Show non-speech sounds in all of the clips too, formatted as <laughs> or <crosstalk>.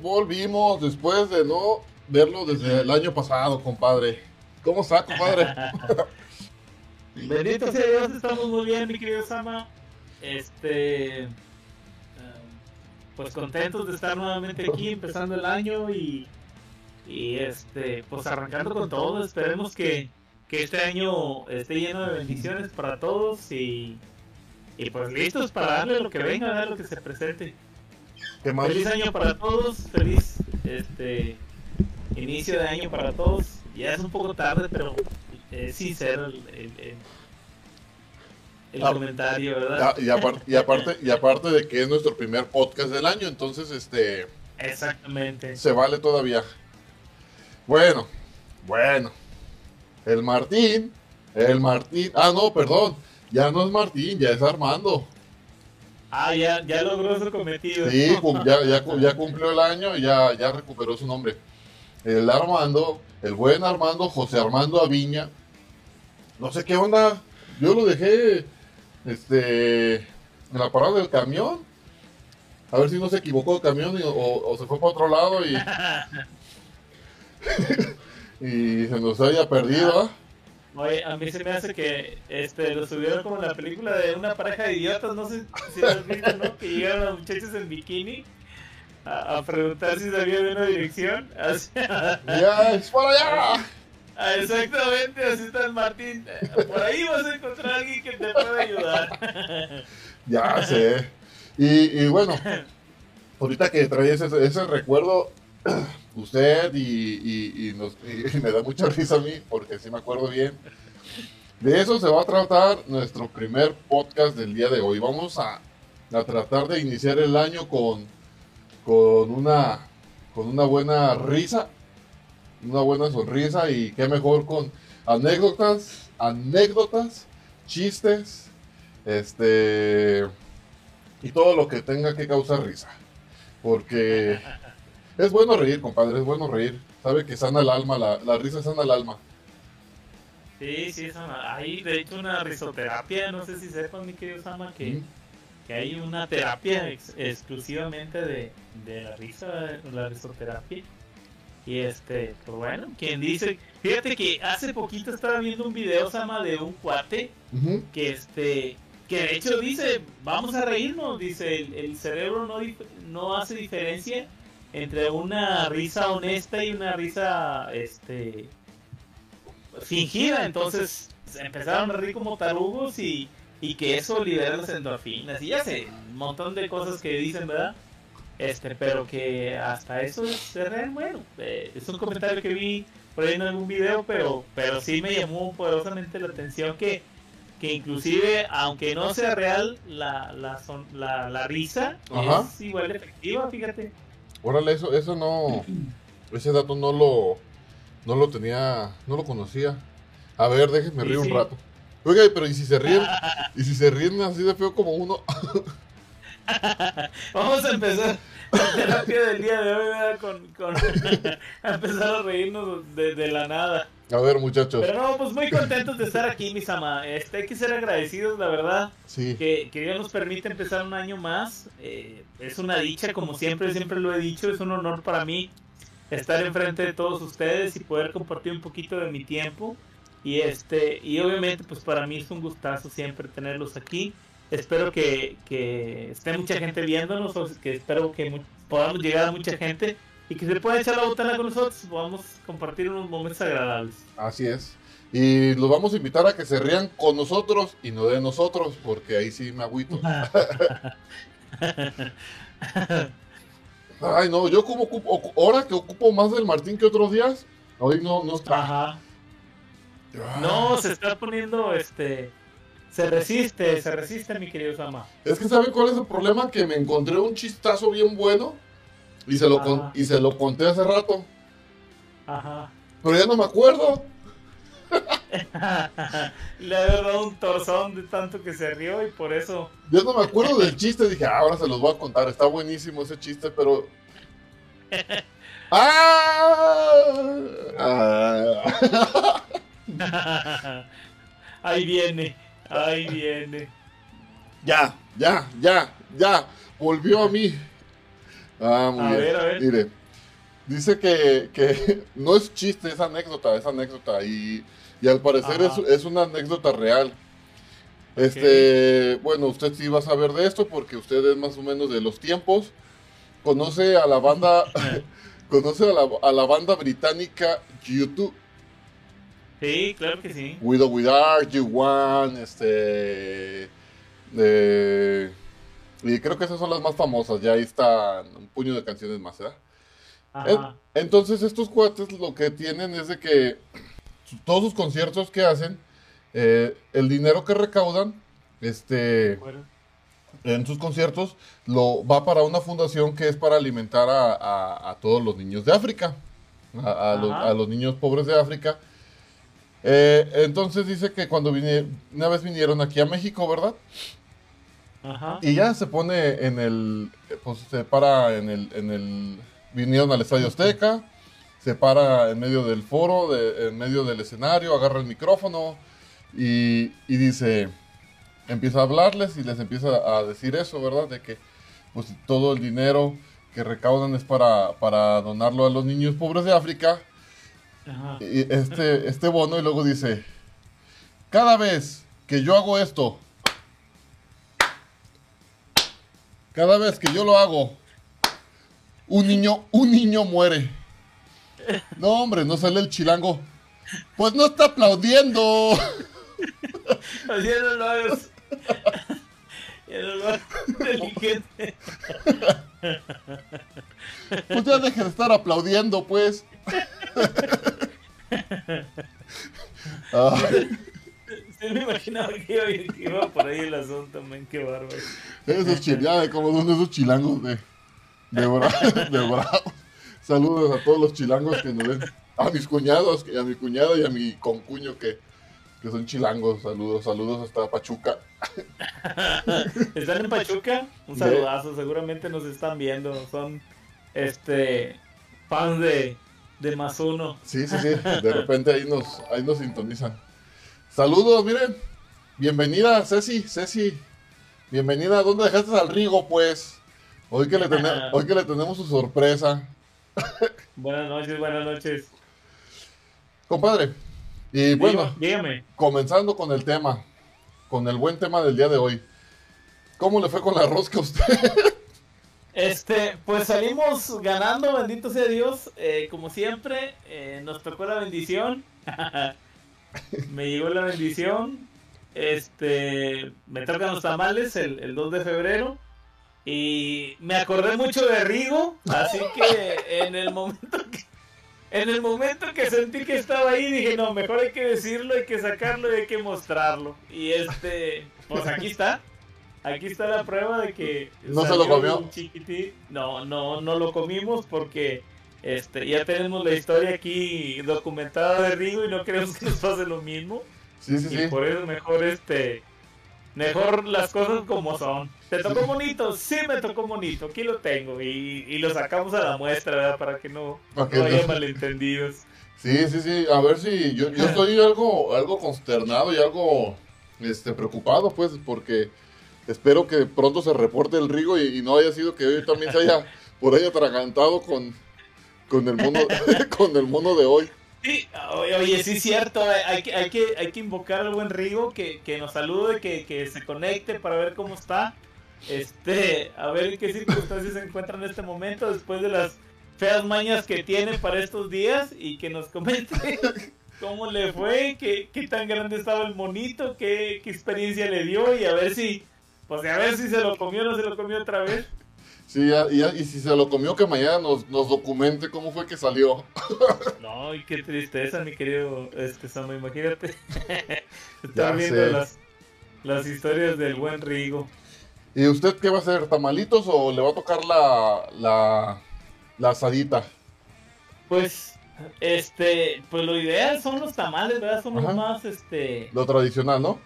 Volvimos después de no verlo desde el año pasado, compadre. ¿Cómo está, compadre? <laughs> Bendito sea Dios, estamos muy bien, mi querido Sama. Este. Pues contentos de estar nuevamente aquí, empezando el año y. Y este, pues arrancando con todo. Esperemos que, que este año esté lleno de bendiciones para todos y. Y pues listos para darle lo que venga, dar lo que se presente. Feliz año para todos, feliz este inicio de año para todos. Ya es un poco tarde, pero es sincero el, el, ah, comentario, ¿verdad? Y, aparte, y, aparte, y aparte de que es nuestro primer podcast del año, entonces este Exactamente. Se vale todavía. Bueno, bueno. El Martín, el Martín. Ah, no, perdón. Ya no es Martín, ya es Armando. Ah, ya, ya logró su cometido. Sí, ya, ya, ya, cumplió el año y ya, ya recuperó su nombre. El Armando, el buen Armando, José Armando Aviña. No sé qué onda. Yo lo dejé este, en la parada del camión. A ver si no se equivocó el camión o, se fue para otro lado y, <laughs> <laughs> y se nos haya perdido. Oye, a mí se me hace que este lo subieron como en la película de una pareja de idiotas, no sé si lo has visto, ¿no? <laughs> Que llegaron los muchachos en bikini a, preguntar si sabía de una dirección. <laughs> ¡Ya, es por allá! Ah, exactamente, así está el Martín. Por ahí vas a encontrar a alguien que te pueda ayudar. <laughs> Ya sé. Y, y bueno, ahorita que traes ese, ese recuerdo, usted y, me da mucha risa a mí, porque sí me acuerdo bien. De eso se va a tratar nuestro primer podcast del día de hoy. Vamos a, tratar de iniciar el año con, con, una, con una buena risa, una buena sonrisa y qué mejor con anécdotas, anécdotas, chistes, este y todo lo que tenga que causar risa. Porque es bueno reír, compadre, es bueno reír. Sabe que sana el alma, la, la risa sana el alma. Sí, sí, hay de hecho una risoterapia, no sé si sepan, mi querido Sama, que, que hay una terapia exclusivamente de, de, la risa, la risoterapia. Y este, pues bueno, quien dice, fíjate que hace poquito estaba viendo un video, Sama, de un cuate, que este, que de hecho dice, vamos a reírnos, dice, el, el cerebro no, no hace diferencia entre una risa honesta y una risa este fingida, entonces empezaron a reír como tarugos y, y que eso libera las endorfinas y ya sé, un montón de cosas que dicen, ¿verdad? Este, pero que hasta eso es real, bueno, eh, es un comentario que vi por ahí en algún video, pero, pero sí me llamó poderosamente la atención que, que inclusive, aunque no sea real, la, la, la, la risa es igual de efectiva, fíjate. Órale, eso, eso no. Ese dato no lo. No lo tenía. No lo conocía. A ver, déjenme reír un rato. Oiga, pero ¿y si se ríen? ¿Y si se ríen así de feo como uno? <laughs> Vamos a empezar la terapia del día de hoy, Con, con <laughs> a empezar a reírnos de, de, la nada. A ver, muchachos. Pero no, pues muy contentos de estar aquí, mis ama. Este, hay que ser agradecidos, la verdad. Sí. Que, que Dios nos permite empezar un año más. Eh, es una dicha, como siempre, siempre lo he dicho. Es un honor para mí estar enfrente de todos ustedes y poder compartir un poquito de mi tiempo. Y este, y obviamente, pues para mí es un gustazo siempre tenerlos aquí. Espero que, que esté mucha gente viéndonos, que espero que podamos llegar a mucha gente y que se pueda echar la botana con nosotros, podamos compartir unos momentos agradables. Así es. Y los vamos a invitar a que se rían con nosotros y no de nosotros, porque ahí sí me agüito. <laughs> Ay, no, yo como ocupo, ahora que ocupo más del Martín que otros días, hoy no, no está. Ajá. No, se está poniendo este se resiste, se resiste, mi querido Sama. Es que ¿saben cuál es el problema? Que me encontré un chistazo bien bueno y se lo, y se lo conté hace rato. Ajá. Pero ya no me acuerdo. <laughs> Le ha dado un torzón de tanto que se rió y por eso. Yo no me acuerdo del chiste, dije, ah, ahora se los voy a contar. Está buenísimo ese chiste, pero. <laughs> ¡Ah! <laughs> Ahí viene. Ahí viene. Ya, ya, ya, ya. Volvió a mí. Ah, muy A bien. ver, a ver. Mire, dice que, que <laughs> no es chiste, es anécdota, es anécdota. Y, y al parecer es, es una anécdota real. Este, bueno, usted sí va a saber de esto porque usted es más o menos de los tiempos. Conoce a la banda, <laughs> <laughs> conoce a la, a la banda británica YouTube. Sí, claro que sí. Widow with Art, You One, este. de- y creo que esas son las más famosas. Ya ahí están un puño de canciones más, ¿verdad? Ajá. Entonces, estos cuates lo que tienen es de que todos sus conciertos que hacen, eh, el dinero que recaudan, este, en sus conciertos, lo va para una fundación que es para alimentar a, a- a todos los niños de África, a, a los, Ajá. a los niños pobres de África. Eh, entonces dice que cuando vine- una vez vinieron aquí a México, ¿verdad? Ajá. Y ya se pone en el, pues se para en el, en el, vinieron al Estadio Azteca, se para en medio del foro, de- en medio del escenario, agarra el micrófono y, y dice, empieza a hablarles y les empieza a decir eso, ¿verdad? De que pues todo el dinero que recaudan es para, para donarlo a los niños pobres de África Ajá. y este, este bono y luego dice, cada vez que yo hago esto, cada vez que yo lo hago, un niño, un niño muere. No, hombre, no sale el chilango. Pues no está aplaudiendo. Así ya no lo hagas. Hagas inteligente. Pues ya deje de estar aplaudiendo, pues. <laughs> Ay, <laughs> Me imaginaba que iba, que iba por ahí el asunto, men, qué bárbaro. esos chilanos, como son esos chilangos de, de, bra- <laughs> de bravos. Saludos a todos los chilangos que nos ven. A mis cuñados, y a mi cuñada y a mi concuño que, que son chilangos. Saludos, saludos hasta Pachuca. <laughs> ¿Están en Pachuca? Un saludazo, seguramente nos están viendo. Son este fans de, de más uno. Sí, sí, sí. De repente ahí nos, ahí nos sintonizan. Saludos, miren. Bienvenida, Ceci, Ceci. Bienvenida. ¿Dónde dejaste al Rigo, pues? Hoy que le, <laughs> hoy que le tenemos su sorpresa. <laughs> Buenas noches, buenas noches. Compadre. Y bueno, dígame. comenzando con el tema. Con el buen tema del día de hoy. ¿Cómo le fue con la rosca a usted? <laughs> Este, pues salimos ganando, bendito sea Dios. eh, como siempre, eh, nos tocó la bendición. Me llegó la bendición. Este, me tocan los tamales el, el 2 de febrero. Y me acordé mucho de Rigo. Así que en el momento que. En el momento que sentí que estaba ahí, dije, no, mejor hay que decirlo, hay que sacarlo y hay que mostrarlo. Y este, pues aquí está. Aquí está la prueba de que ¿No se lo comió? No, no, no lo comimos porque este ya tenemos la historia aquí documentada de Rigo y no queremos que nos pase lo mismo. Sí, sí, Y sí. por eso mejor este mejor las cosas como son. ¿Te tocó bonito? Sí me tocó bonito, aquí lo tengo y, y lo sacamos a la muestra, ¿verdad? Para que no, no haya no- malentendidos. Sí, sí, sí. A ver si yo, yo <laughs> estoy algo, algo consternado y algo este, preocupado, pues, porque espero que pronto se reporte el Rigo y, y no haya sido que hoy también se haya <laughs> por ahí atragantado con, con, el mono, <laughs> <laughs> con el mono de hoy. Sí, oye, sí es cierto, eh, hay que, hay que, hay que invocar al buen Rigo que, que nos salude, que, que se conecte para ver cómo está. Este, a ver en qué circunstancias se encuentra en este momento después de las feas mañas que tiene para estos días y que nos comente <laughs> cómo le fue, qué, qué tan grande estaba el monito, qué, qué experiencia le dio y a ver si, pues a ver si se lo comió o no se lo comió otra vez. Sí, ya- y, ya- y si se lo comió, que mañana nos, nos documente cómo fue que salió. No, y qué tristeza, mi querido este Samo, imagínate. <laughs> Ya Estar viendo las, las historias del buen Rigo. ¿Y usted qué va a hacer? ¿Tamalitos o le va a tocar la, la, la asadita? Pues, este, pues lo ideal son los tamales, ¿verdad? Son los más, este, Lo tradicional, ¿no?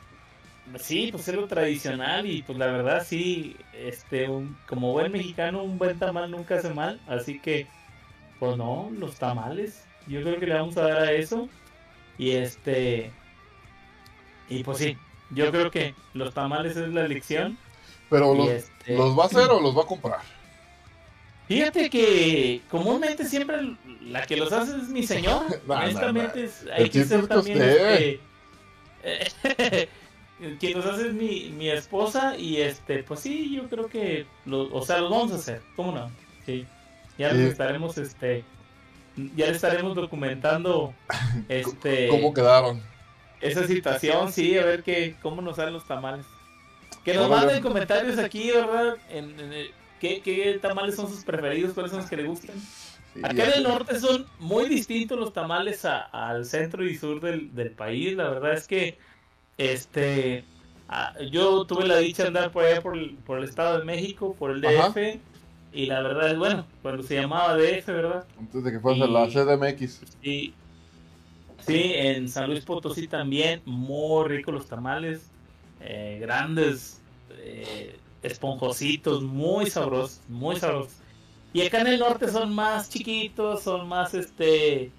Sí, pues es lo tradicional y pues la verdad sí, este, un, como buen mexicano, un buen tamal nunca hace mal, así que, pues no, los tamales, yo creo que le vamos a dar a eso y este, y pues sí, yo creo que los tamales es la elección. Pero los, este, ¿los va a hacer o los va a comprar? Fíjate que comúnmente siempre la que los hace es mi señor. <laughs> Honestamente, hay que ser también este, <laughs> quien los hace es mi, mi esposa y este, pues sí, yo creo que, o sea, los vamos a hacer, ¿cómo no? Sí, ya les estaremos, este, ya les estaremos documentando, <laughs> este, cómo quedaron. Esa situación, sí, a ver qué, cómo nos salen los tamales. Que nos manden comentarios aquí, ¿verdad? En, en, ¿qué, tamales son sus preferidos? ¿Cuáles son los que le gustan? Acá en el norte son muy distintos los tamales al centro y sur del, del, país. La verdad es que este yo tuve la dicha de andar por allá por el, por el Estado de México, por el DF. Y la verdad es, bueno, cuando se llamaba DF, ¿verdad? Antes de que fuese la CDMX. Sí, sí, en San Luis Potosí también, muy ricos los tamales. Eh, grandes, eh, esponjositos, muy sabrosos, muy sabrosos. Y acá en el norte son más chiquitos, son más este.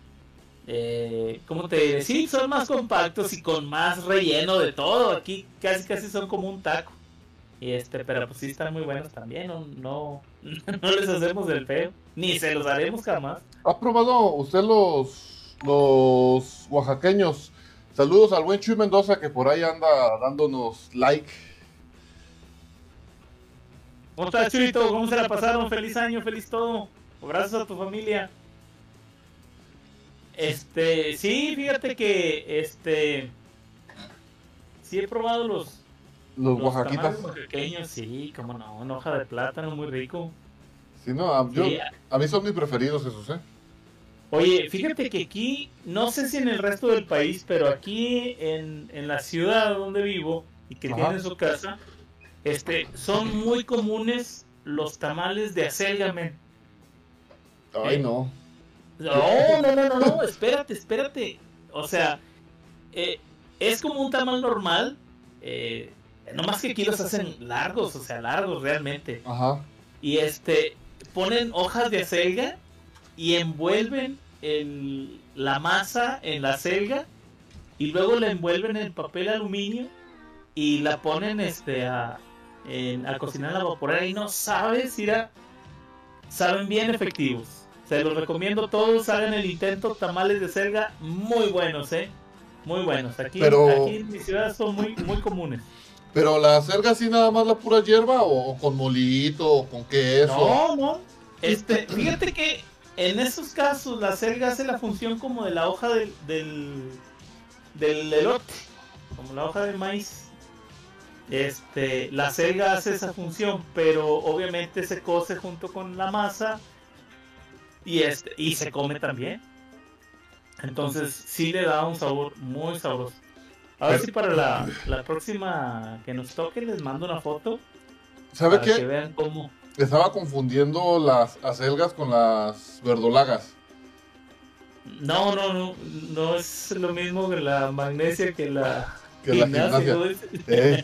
Eh, ¿Cómo te diré? Sí, son más compactos y con más relleno de todo. Aquí casi casi son como un taco. Y este, pero pues sí están muy buenos también. No, no, <laughs> no les hacemos del feo. Ni se los haremos jamás. ¿Ha probado usted los, los oaxaqueños? Saludos al buen Chuy Mendoza que por ahí anda dándonos like. ¿Cómo estás, Chuito? ¿Cómo se la pasaron? Feliz año, feliz todo. Abrazos a tu familia. Este, sí, fíjate que este sí he probado los los, oaxaquitas. pequeños, sí, como no, una hoja de plátano muy rico. Sí, no, a, a mí son mis preferidos esos, ¿eh? Oye, fíjate que aquí, no sé si en el resto del país, pero aquí en, la ciudad donde vivo y que tiene su casa, este, son muy comunes los tamales de acelga, Ay, eh, no. No, no, no, no, espérate, espérate. O sea, eh, es como un tamal normal, eh, más que aquí los hacen largos, o sea, largos realmente. Ajá. Y este, ponen hojas de acelga y envuelven el, la masa en la selga y luego la envuelven en papel aluminio y la ponen este a, a cocinar a la vaporera y no sabes, irá, saben bien efectivos. Se los recomiendo todos, hagan el intento, tamales de selga muy buenos, eh. Muy buenos. Aquí, aquí en mi ciudad son muy, muy comunes. Pero la selga así nada más la pura hierba o, con molito o con queso. No, no. Este, fíjate que en esos casos, la selga hace la función como de la hoja del, del, elote, como la hoja de maíz. Este, la selga hace esa función, pero obviamente se cose junto con la masa y este y se come también. Entonces sí le da un sabor muy sabroso. A ver si para la, la próxima que nos toque les mando una foto. ¿Sabe qué? Que vean cómo estaba confundiendo las acelgas con las verdolagas. No, no, no, no es lo mismo que la magnesia que la que gimnasia. la <laughs> eh,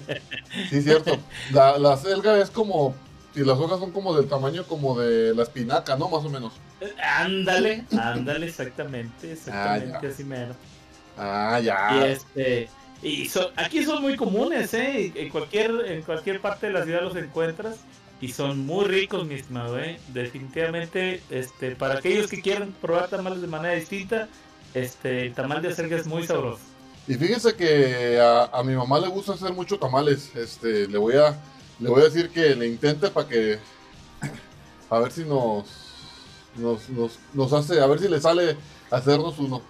sí, cierto. La, la acelga es como, y las hojas son como del tamaño como de la espinaca, ¿no? Más o menos. Ándale, ándale, exactamente, exactamente ah, así mero. Ah, ya. Y este, y aquí son muy comunes, ¿eh? En cualquier, en cualquier parte de la ciudad los encuentras y son muy ricos, mi estimado, ¿eh? Definitivamente, este, para aquellos que quieran probar tamales de manera distinta, este, el tamal de acelga es muy sabroso. Y fíjense que a, mi mamá le gusta hacer mucho tamales, este, le voy a, le voy a decir que le intente para que, a ver si nos, nos, nos, nos hace, a ver si le sale hacernos uno.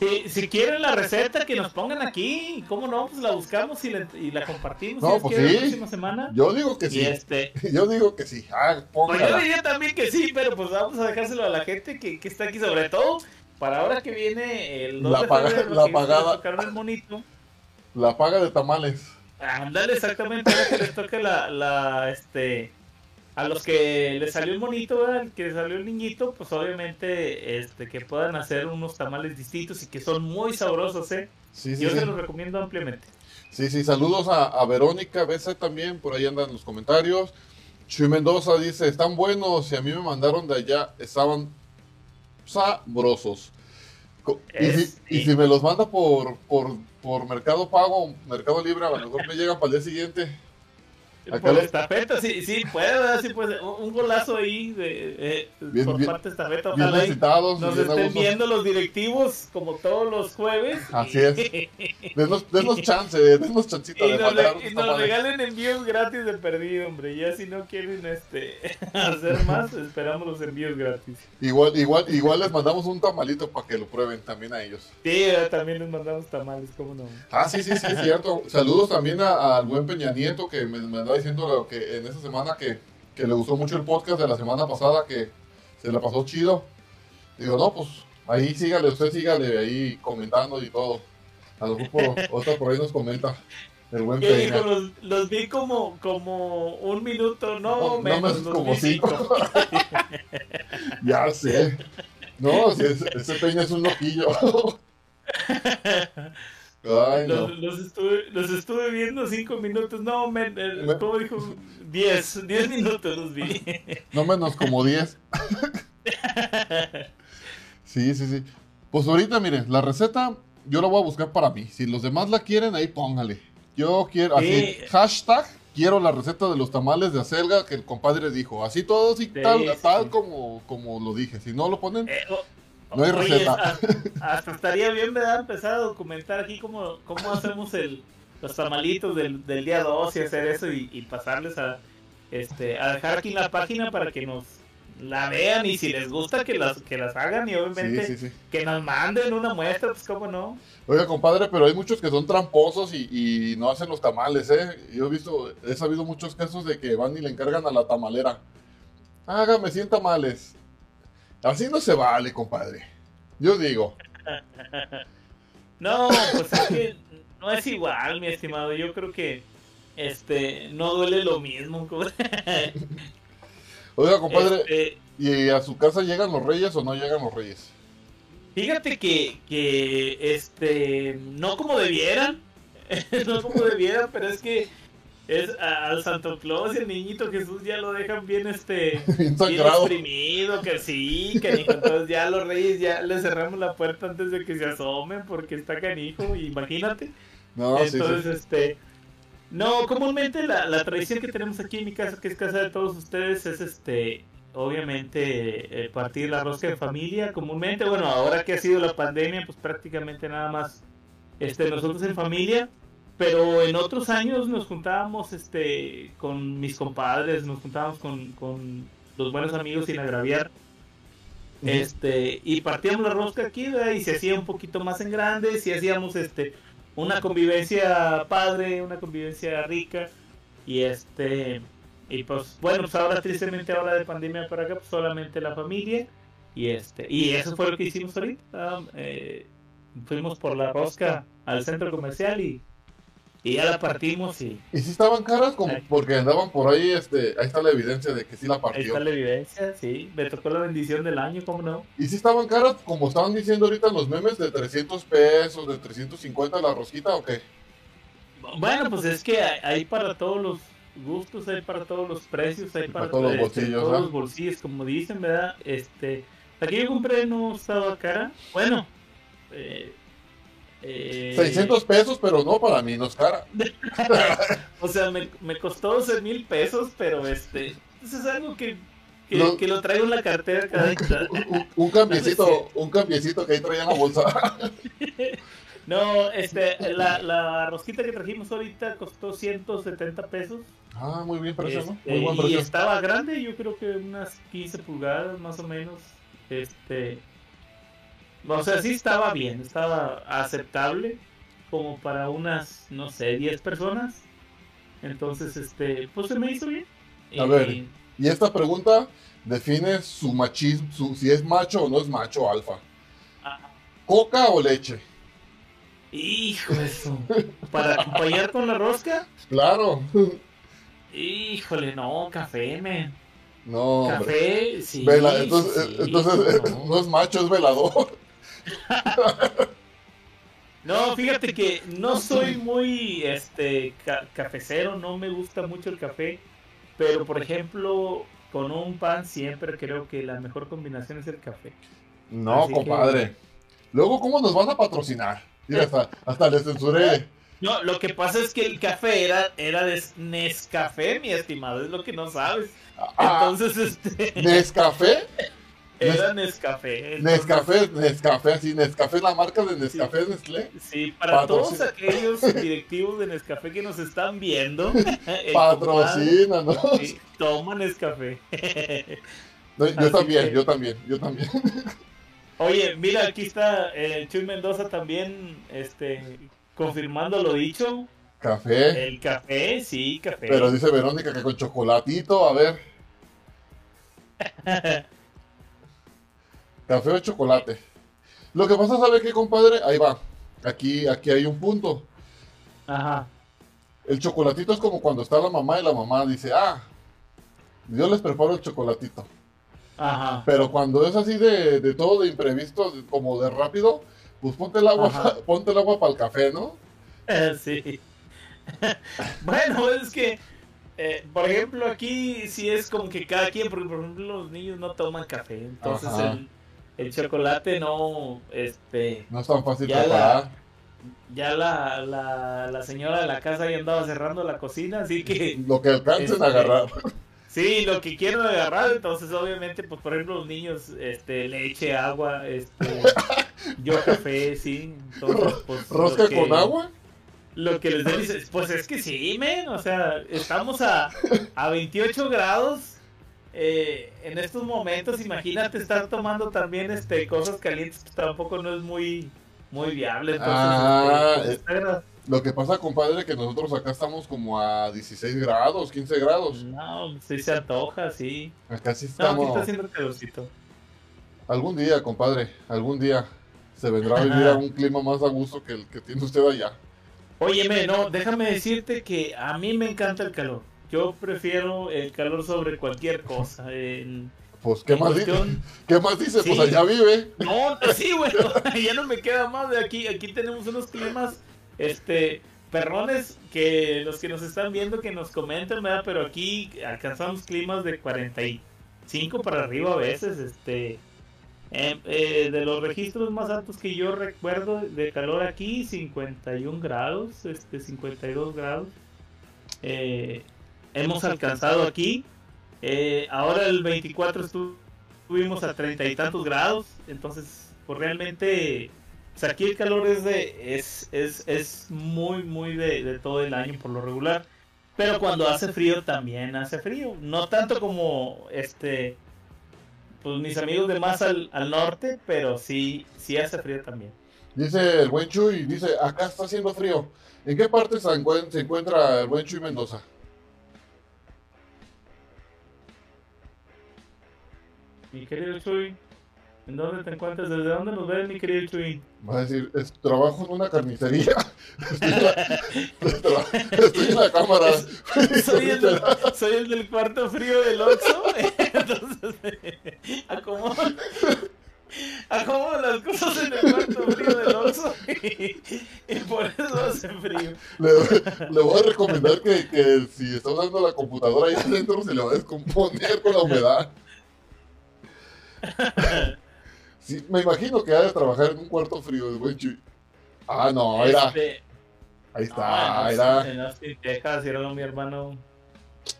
Si, si, quieren la receta, que nos pongan aquí. ¿Cómo no? Pues la buscamos y, la compartimos. No, pues sí. La próxima semana. Yo digo que sí. Este... <laughs> Yo digo que sí. Ah, pues yo diría también que sí, pero pues vamos a dejárselo a la gente que, que está aquí, sobre todo para ahora que viene el 2 la de paga, febrero, la pagada. El monito. La paga de tamales. Ándale, exactamente. Ahora que les toque la, la, este a los que les salió el monito, al que salió el niñito, pues obviamente este que puedan hacer unos tamales distintos y que son muy sabrosos, ¿eh? Yo se los recomiendo ampliamente. Sí, sí, saludos a, Verónica BC también, por ahí andan los comentarios. Chuy Mendoza dice, están buenos y a mí me mandaron de allá, estaban sabrosos. y, si, me los manda por, por, por Mercado Pago, Mercado Libre, a lo mejor me llegan para el día siguiente. Por estafeta, sí, sí puede, sí puede. Un golazo ahí de, eh, por parte de estafeta. Ojalá nos estén viendo los directivos como todos los jueves. Así es. Denos, denos chance, denos chancita y de nos, Y nos regalen envíos gratis de perdido, hombre. Ya si no quieren este <laughs> hacer más, esperamos los envíos gratis. Igual, igual, igual les mandamos un tamalito para que lo prueben también a ellos. Sí, también les mandamos tamales, ¿cómo no? Ah, sí, sí, sí, es cierto. Saludos también al buen Peña Nieto que me, andaba diciendo que en esa semana que, que, le gustó mucho el podcast de la semana pasada, que se la pasó chido. Digo, no, pues ahí sígale, usted sígale ahí comentando y todo. A lo mejor <laughs> otra por ahí nos comenta. El buen Peña. Los, los, vi como, como un minuto, no, menos, como cinco. <laughs> ya sé. No, ese, ese Peña es un loquillo. <laughs> los, estuve, los, estuve, viendo cinco minutos. No, men, ¿cómo dijo? Diez. Diez minutos los vi. No menos como diez. Sí, sí, sí. Pues ahorita, miren, la receta yo la voy a buscar para mí. Si los demás la quieren, ahí póngale. Yo quiero, así, hashtag, quiero la receta de los tamales de acelga que el compadre dijo. Así todos y tal, tal como, como lo dije. Si no lo ponen... Eh, no hay receta. hasta, estaría bien, ¿verdad? Empezar a documentar aquí cómo, cómo hacemos el, los tamalitos del, del día 2 y hacer eso y, pasarles a, este, a dejar aquí en la página para que nos la vean y si les gusta que las, que las hagan y obviamente que nos manden una muestra, pues cómo no. Oiga, compadre, pero hay muchos que son tramposos y, y no hacen los tamales, ¿eh? Yo he visto, he sabido muchos casos de que van y le encargan a la tamalera. Hágame 100 tamales. Así no se vale, compadre. Yo digo. <laughs> no, pues es que no es igual, mi estimado. Yo creo que este no duele lo mismo. <laughs> Oiga, compadre, este, ¿y a su casa llegan los reyes o no llegan los reyes? Fíjate que, que este, no como debieran, <laughs> no como debieran, pero es que es al Santo Claus y el niñito Jesús ya lo dejan bien este <laughs> bien, exprimido, que sí, canijo. Entonces ya los reyes ya le cerramos la puerta antes de que se asomen porque está canijo, imagínate. No, Entonces, este no, comúnmente la, la tradición que tenemos aquí en mi casa, que es casa de todos ustedes, es este obviamente eh, partir la rosca de familia comúnmente bueno ahora que ha sido la pandemia pues prácticamente nada más este nosotros en familia pero en otros años nos juntábamos este con mis compadres, nos juntábamos con, con los buenos amigos sin agraviar. Este, y partíamos la rosca aquí, y se hacía un poquito más en grande, si hacíamos este una convivencia padre, una convivencia rica y este y pues bueno, pues ahora tristemente ahora de pandemia para acá pues solamente la familia y este y eso fue lo que hicimos ahorita. Eh, fuimos por la rosca al centro comercial y y ya la partimos y... ¿Y si estaban caras? Como porque andaban por ahí, este, ahí está la evidencia de que sí la partió. Ahí está la evidencia, sí, me tocó la bendición del año, ¿cómo no? ¿Y si estaban caras, como estaban diciendo ahorita los memes, de 300 pesos, de 350 la rosquita o qué? Bueno, pues es que hay, para todos los gustos, hay para todos los precios, hay para, todos, los este, bolsillos, todos los bolsillos, como dicen, ¿verdad? Este, aquí yo compré no estaba cara, bueno, eh, 600 eh, pesos, pero no, para mí no es cara. <laughs> o sea, me, me, costó 12 mil pesos, pero este, pues es algo que, que, lo traigo en la cartera cada un, un, cambiecito, un cambiecito que ahí traía en la bolsa. <laughs> no, este, la, la rosquita que trajimos ahorita costó 170 pesos. Ah, muy bien precio, ¿no? Muy buen precio. Y estaba grande, yo creo que unas 15 pulgadas más o menos. Este, o sea, sí estaba bien, estaba aceptable como para unas, no sé, 10 personas. Entonces, este, pues se me hizo bien. A ver, y esta pregunta define su machismo, su, si es macho o no es macho alfa. ¿Coca o leche? Hijo eso. ¿Para acompañar con la rosca? Claro. Híjole, no, café, me. No, Café, sí. entonces, entonces <laughs> no es macho, es velador. No, fíjate que no soy muy este cafecero, no me gusta mucho el café, pero por ejemplo, con un pan siempre creo que la mejor combinación es el café. No, compadre. Luego, ¿cómo nos van a patrocinar? hasta, hasta le censuré. No, lo que pasa es que el café era, era de Nescafé, mi estimado, es lo que no sabes. Ah, Entonces, este. ¿Nescafé? Era Nescafé. Nescafé, Nescafé, así, Nescafé es la marca de Nescafé Nestlé. Sí, para todos aquellos directivos de Nescafé que nos están viendo, <laughs> sí, toma Nescafé. No, yo también, que- yo también, yo también. <laughs> Oye, mira, aquí está eh, Chuy Mendoza también este, confirmando lo dicho. Café. El café, sí, café. Pero dice Verónica que con chocolatito, a ver. <laughs> Café o chocolate. Lo que pasa, ¿sabe qué, compadre? Ahí va. Aquí, aquí hay un punto. Ajá. El chocolatito es como cuando está la mamá y la mamá dice, ah, yo les preparo el chocolatito. Ajá. Pero cuando es así de, de todo de imprevisto, como de rápido, pues ponte el agua, Ajá. <laughs> ponte el agua para el café, ¿no? Sí. <laughs> bueno, es que, eh, por ejemplo, aquí sí es como que cada quien, porque por ejemplo los niños no toman café, entonces el, el chocolate no, este, No es tan fácil Ya la- ya la, la, la señora de la casa ya andaba cerrando la cocina, así que Lo que alcancen Este, a agarrar. sí, lo que quiero agarrar, entonces obviamente, pues por ejemplo los niños, este, leche, agua, este, <laughs> yo café, sí, entonces pues ¿Rosca que- con agua? Lo que les dice, pues es que sí, men, o sea, estamos a, a 28 grados eh, en estos momentos, imagínate estar tomando también este cosas calientes, pues tampoco no es muy muy viable, entonces Ah, este, pues, gra- Lo que pasa, compadre, que nosotros acá estamos como a 16 grados, 15 grados. no, sí se antoja, sí. Acá sí No, aquí estamos. está haciendo calorcito. Algún día, compadre, algún día se vendrá a vivir <laughs> a un clima más a gusto que el que tiene usted allá. Óyeme, no, déjame decirte que a mí me encanta el calor. Yo prefiero el calor sobre cualquier cosa. Pues, ¿qué más, dice? cuestión- ¿qué más dice? Sí. Pues allá vive. No, pues sí, bueno, <laughs> ya no me queda más de aquí. Aquí tenemos unos climas, este, perrones que los que nos están viendo que nos comenten, ¿verdad? Pero aquí alcanzamos climas de 45 para arriba a veces, este. eh, eh, de los registros más altos que yo recuerdo de calor aquí, 51 grados, este, 52 grados. Eh, hemos alcanzado aquí. Eh, ahora el 24 estuvo estuvimos a treinta y tantos grados, entonces pues realmente pues, aquí el calor es de es es, es muy muy de, de todo el año por lo regular, pero cuando hace frío también hace frío, no tanto como este pues mis amigos de más al, al norte, pero sí sí hace frío también. Dice el buen Chuy, dice, acá está haciendo frío. ¿En qué parte se encuentra el buen Chuy Mendoza? Mi querido Chuy, ¿en dónde te encuentras? ¿Desde dónde nos ves, mi querido Chuy? Va a decir, es- trabajo en una carnicería. <laughs> Estoy en la, estoy en la cámara. <laughs> soy el, del, soy el del cuarto frío del Oxxo, <laughs> entonces acomodo, acomodo las cosas en el cuarto frío del Oxxo y, y por eso hace frío. Le, le voy a recomendar que, que si está usando la computadora ahí adentro se le va a descomponer con la humedad. <laughs> Sí, me imagino que ha de trabajar en un cuarto frío, el buen Chuy. Ah, no, era. Este, Ahí no, está, en era. En Austin, Texas, era mi hermano.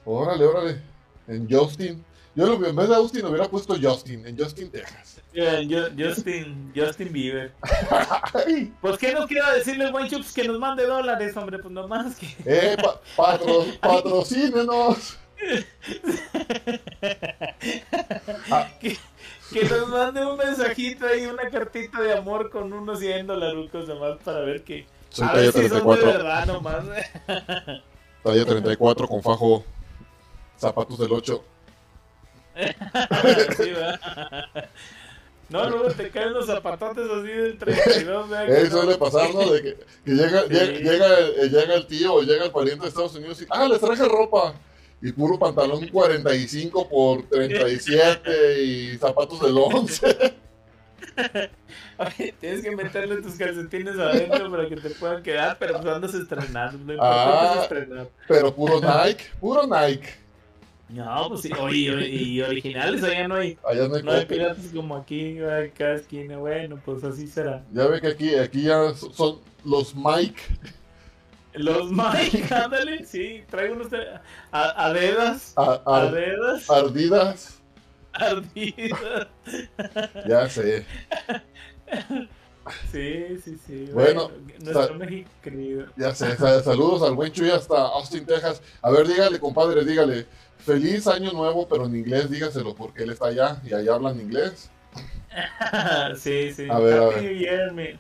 Órale, órale. En Justin. Yo lo, en vez de Austin hubiera puesto Justin, en Justin, Texas. Ju- Justin, Justin Bieber. <laughs> Pues, ¿qué no quiero decirle buen Chups que nos mande dólares, hombre? Pues nomás que. <laughs> eh, pa- patro, patrocínenos. Ah. Que, nos mande un mensajito ahí, una cartita de amor con unos 100 dolarucos nomás para ver que. Soy a ver si son de 34. verdad nomás. Talla 34 con fajo. Zapatos del 8. <laughs> Sí. No, luego te caen los zapatotes así del 32, ¿verdad? Que Eh, no. suele pasar, ¿no? De que, que llega, Sí. llega, llega, el- llega el tío o llega el pariente de Estados Unidos y, ah, les traje ropa. Y puro pantalón 45 por 37 y zapatos del 11. Oye, <laughs> tienes que meterle tus calcetines adentro para que te puedan quedar, pero pues andas estrenando. Lo importante Ah. es estrenar. Pero puro Nike, puro Nike. No, pues sí, oye, y originales allá no hay. Allá no hay No hay piratas como aquí, cada esquina. Bueno, pues así será. Ya ve que aquí, aquí ya so- son los Mike. Los Mike, <laughs> ándale, sí, traigo unos adedas, adedas, ardidas, ardidas. Ya sé. <laughs> Sí, sí, sí. Bueno, nuestro México querido. Ya sé, saludos al buen Chuy hasta Austin, Texas. A ver, dígale, compadre, dígale, feliz año nuevo, pero en inglés dígaselo, porque él está allá y allá hablan inglés. <laughs> sí, sí. A ver, Happy a New Year, mi,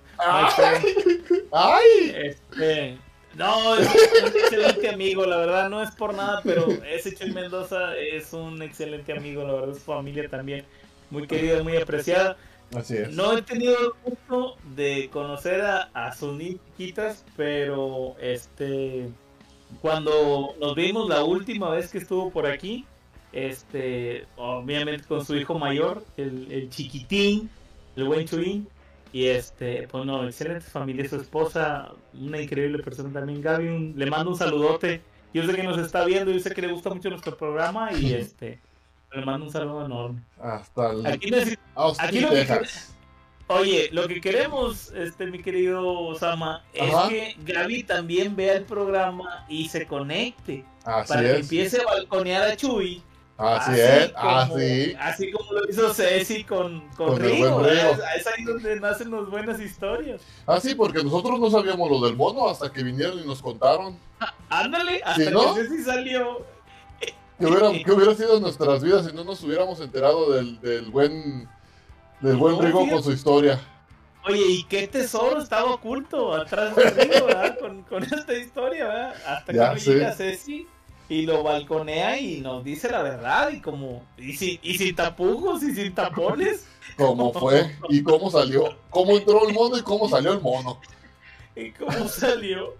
¡Ay! Este, no, es un excelente amigo, la verdad, no es por nada, pero ese Chuy Mendoza es un excelente amigo, la verdad, su familia también, muy querida, muy apreciada. Así es. No he tenido el gusto de conocer a, a sus chiquitas, pero este cuando nos vimos la última vez que estuvo por aquí, este, obviamente con su hijo mayor, el, el chiquitín, el buen Chulín, y este, pues no, excelente familia, su esposa, una increíble persona también, Gaby, le mando un saludote. Yo sé que nos está viendo, yo sé que le gusta mucho nuestro programa y este, le mando un saludo enorme. Hasta el... Aquí, aquí Oye, lo que queremos, este, mi querido Osama, es que Gaby también vea el programa y se conecte. Así para que empiece a balconear a Chuy. Así, es, así. Así como lo hizo Ceci con, con, Rigo. Es ahí donde nacen las buenas historias. Ah, sí, porque nosotros no sabíamos lo del mono hasta que vinieron y nos contaron. Ah, ándale, hasta que Ceci salió. ¿Qué hubiera, ¿Qué hubiera sido nuestras vidas si no nos hubiéramos enterado del, del buen del buen Rigo con su historia. Oye, ¿y qué tesoro estaba oculto atrás de Rigo, ¿verdad? Con, con, esta historia, ¿verdad? Hasta que llega Ceci y lo balconea y nos dice la verdad y como y, si, y sin tapujos y sin tapones cómo fue y cómo salió cómo entró el mono y cómo salió el mono y cómo salió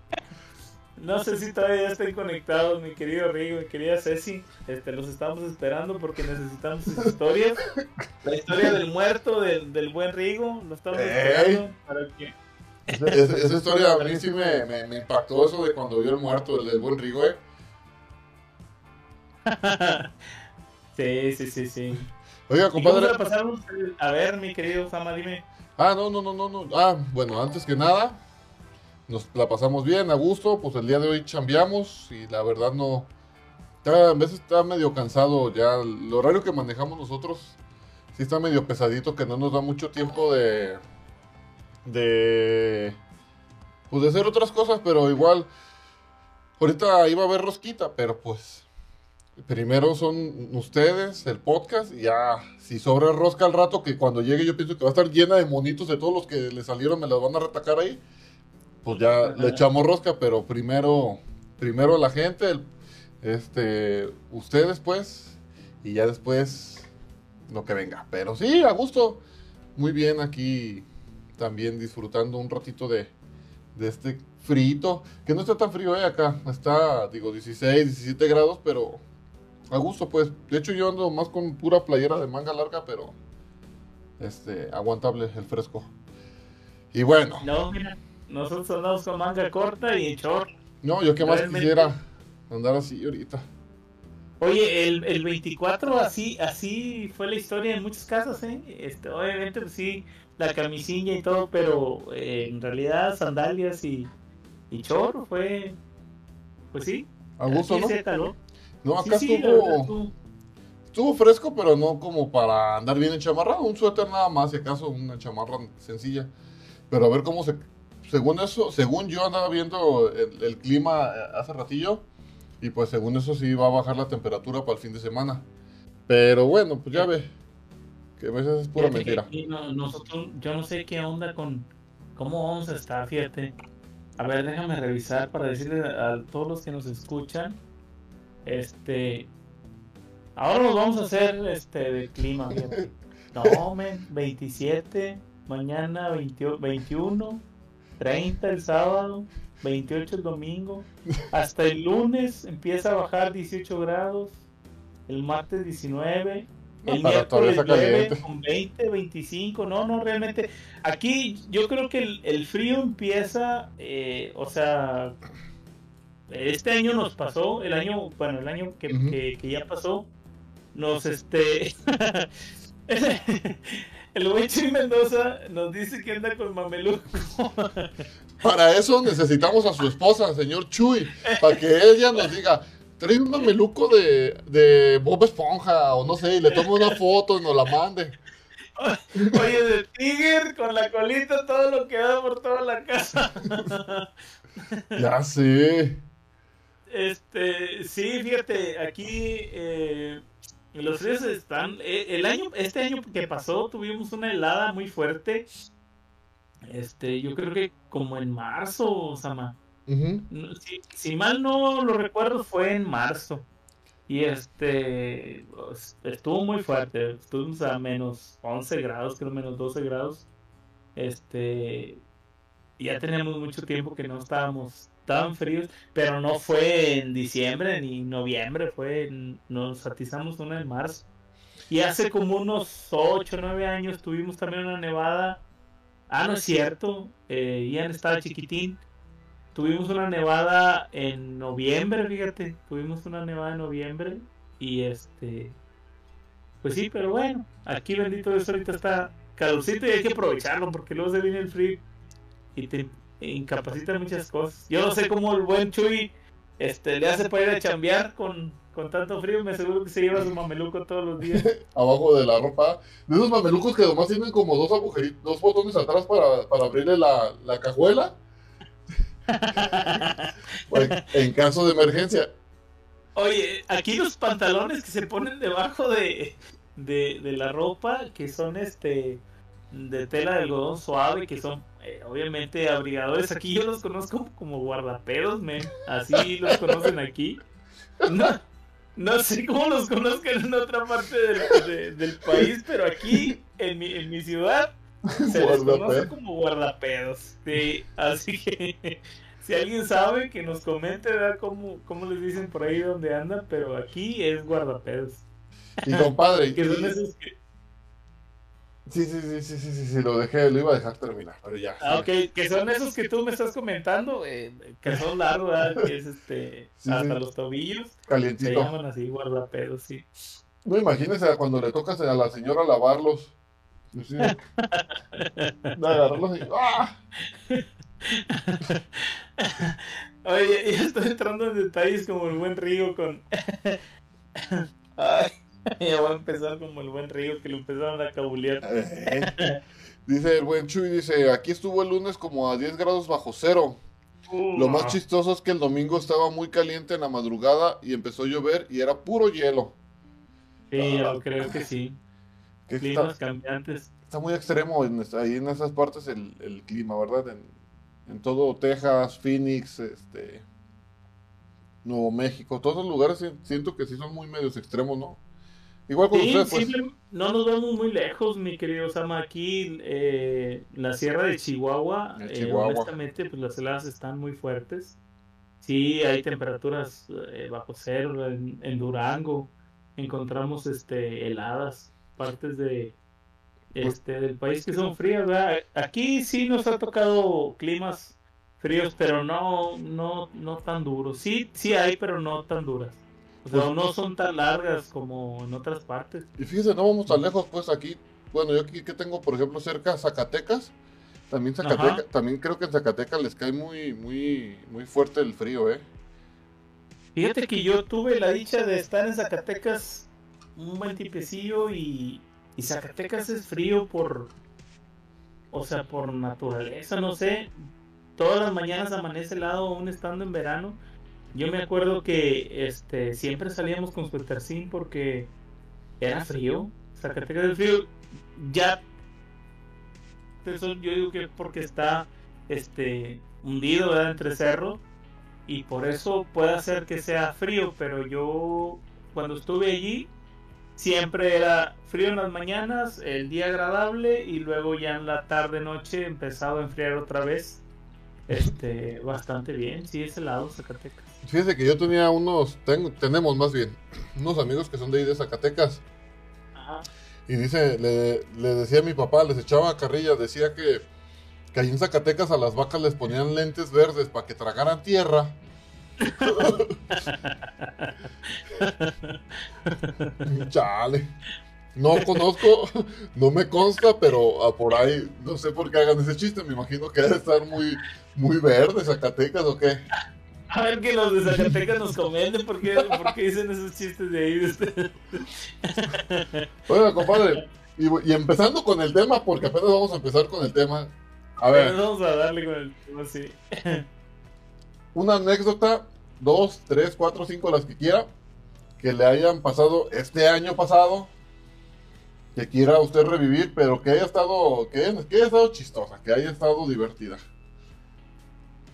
no sé si todavía estén conectados, mi querido Rigo, mi querida Ceci. Este, los estamos esperando porque necesitamos sus historias. La historia del muerto del, del buen Rigo, lo estamos esperando para que... Esa, historia a mí sí me, me, impactó eso de cuando vio el muerto del, del buen Rigo, eh. Sí, sí, sí, sí. Oiga, compadre. A, a ver, mi querido Sama, dime. Ah, no, no, no, no, no. Ah, bueno, antes que nada, nos la pasamos bien, a gusto, pues el día de hoy chambeamos y la verdad no, a veces está medio cansado ya, el horario que manejamos nosotros sí está medio pesadito, que no nos da mucho tiempo de, de, pues de hacer otras cosas, pero igual, ahorita iba a haber rosquita, pero pues primero son ustedes, el podcast, y ya, si sobra rosca al rato, que cuando llegue yo pienso que va a estar llena de monitos de todos los que le salieron, me las van a retacar ahí pues ya le echamos rosca, pero primero, primero la gente, este, ustedes pues, y ya después lo que venga. Pero sí, a gusto, muy bien aquí también disfrutando un ratito de, de este frito, que no está tan frío eh, acá, está, digo, 16, 17 grados, pero a gusto pues. De hecho yo ando más con pura playera de manga larga, pero este, aguantable el fresco. Y bueno. No, mira nosotros andamos con manga corta y short. No, yo qué más quisiera andar así ahorita. Oye, el, el 24 así así fue la historia en muchos casos, ¿eh? Este, obviamente, pues sí, la camisilla y todo, pero eh, en realidad sandalias y, y chor fue, pues sí. A gusto, ¿no? No, acá estuvo, estuvo fresco, pero no como para andar bien en chamarra, un suéter nada más, si acaso una chamarra sencilla. Pero a ver cómo se según eso, según yo andaba viendo el, clima eh, hace ratillo, y pues según eso sí va a bajar la temperatura para el fin de semana. Pero bueno, pues ya ve, que a veces es pura mentira. nosotros, yo no sé qué onda con cómo vamos a estar, fíjate. A ver, déjame revisar para decirle a todos los que nos escuchan. Este. Ahora nos vamos a hacer este de clima. <laughs> No, men, 27, mañana 21, 30 el sábado, 28 el domingo, hasta el lunes empieza a bajar 18 grados, el martes 19, el miércoles 9 con 20, 25, no, no, realmente, aquí yo creo que el, frío empieza, eh, o sea, este año nos pasó, el año, bueno, el año que, que ya pasó, nos este... <laughs> el Chuy Mendoza nos dice que anda con mameluco. Para eso necesitamos a su esposa, señor Chuy, para que ella nos diga, trae un mameluco de, de Bob Esponja o no sé, y le tome una foto y nos la mande. Oye, de Tiger con la colita, todo lo que da por toda la casa. Ya sé. Este, sí, fíjate, aquí eh, los ríos están. eh, el año, este año que pasó, tuvimos una helada muy fuerte. Este, yo creo que como en marzo, Sama. Ujú. No, Si, si mal no lo recuerdo, fue en marzo. Y este pues, estuvo muy fuerte. Estuvimos a menos 11 grados, creo menos 12 grados. Este, ya teníamos mucho tiempo que no estábamos tan fríos, pero no fue en diciembre ni noviembre, fue en- nos atizamos una en marzo. Y hace como unos 8 o 9 años tuvimos también una nevada. Ah, no es cierto, eh, Ian estaba chiquitín. Tuvimos una nevada en noviembre, fíjate. Tuvimos una nevada en noviembre. Y este. Pues sí, pero bueno. Aquí bendito Dios ahorita está calorcito y hay que aprovecharlo porque luego se viene el frío y te incapacita muchas cosas. Yo no sé cómo el buen Chuy este, le hace para ir a chambear con, con tanto frío. Me aseguro que se lleva su mameluco todos los días. <laughs> Abajo de la ropa. De esos mamelucos que nomás tienen como dos agujeritos, dos botones atrás para, para abrirle la, la cajuela. <laughs> En caso de emergencia. Oye, aquí los pantalones que se ponen debajo de, de, de la ropa, que son este de tela de algodón suave, que son eh, obviamente abrigadores. Aquí yo los conozco <laughs> como guardapedos, men. Así los <laughs> conocen aquí. No, no sé cómo los conozcan en otra parte del, de- del país, pero aquí en mi, en mi ciudad se les conoce como guardapedos. Sí, así que si alguien sabe que nos comente ¿verdad? cómo, cómo les dicen por ahí donde andan, pero aquí es guardapedos. Y compadre. Que son esos que, Sí, sí, sí, sí, sí, sí, sí, lo dejé, lo iba a dejar terminar, pero ya. ah, ok, que son esos que tú me estás comentando, eh, que son largos, que es este Sí, hasta sí. los tobillos, se Calientito. llaman así guardapedos, sí. No imagínese cuando le tocas a la señora lavarlos. De <laughs> agarrarlos y. ¡Ah! <laughs> Oye, ya estoy entrando en detalles como el buen Río con. <laughs> Ay, <laughs> ya voy a empezar como el buen Río que lo empezaron a cabulear. Eh. <laughs> Dice el buen Chuy, dice, aquí estuvo el lunes como a 10 grados bajo cero. Lo más chistoso es que el domingo estaba muy caliente en la madrugada y empezó a llover y era puro hielo. Sí, yo creo que sí. Que está, Climas cambiantes. está muy extremo en, ahí en esas partes el, el clima, ¿verdad? En, en todo Texas, Phoenix, este, Nuevo México, todos los lugares si- siento que sí son muy medios extremos, ¿no? Igual con Sí, ustedes, pues. no nos vamos muy lejos, mi querido Sama. Aquí, eh, la sierra de Chihuahua, eh, Chihuahua. honestamente, pues las heladas están muy fuertes. Sí, hay temperaturas eh, bajo cero. En, en Durango encontramos este, heladas, partes de Pues este del país que son frías, ¿verdad? Aquí sí nos ha tocado climas fríos, pero no, no, no tan duros. Sí, sí hay, pero no tan duras. O sea, Pues- no son tan largas como en otras partes. Y fíjese, no vamos tan lejos, pues aquí, bueno, yo aquí que tengo, por ejemplo, cerca Zacatecas, también Zacatecas, también creo que en Zacatecas les cae muy, muy, muy fuerte el frío, ¿eh? Fíjate que yo tuve la dicha de estar en Zacatecas un buen tipecillo y, y Zacatecas es frío por, o sea, por naturaleza, no sé. Todas las mañanas amanece helado aún estando en verano. Yo me acuerdo que este siempre salíamos con suétercín porque era frío. Zacatecas es frío. Ya eso yo digo que porque está este hundido ¿verdad? entre cerros y por eso puede hacer que sea frío, pero yo cuando estuve allí siempre era frío en las mañanas, el día agradable y luego ya en la tarde noche empezaba a enfriar otra vez. Este, bastante bien, sí, ese lado Zacatecas. Fíjese que yo tenía unos, tengo, tenemos más bien, <clears throat> unos amigos que son de ahí de Zacatecas, Ajá. y dice, le, le decía a mi papá, les echaba carrilla, decía que, que ahí en Zacatecas a las vacas les ponían lentes verdes para que tragaran tierra. <laughs> Chale. No conozco, no me consta, pero ah, por ahí no sé por qué hagan ese chiste. Me imagino que debe estar muy, muy verde, Zacatecas o qué. <laughs> A ver que los de Zacatecas nos comenten por qué, por qué dicen esos chistes de ahí. Bueno, <laughs> compadre, y, y, empezando con el tema, porque apenas vamos a empezar con el tema. A ver. Vamos a darle con el tema, sí. <laughs> Una anécdota, dos, tres, cuatro, cinco, las que quiera, que le hayan pasado este año pasado, que quiera usted revivir, pero que haya estado, que, que haya estado chistosa, que haya estado divertida.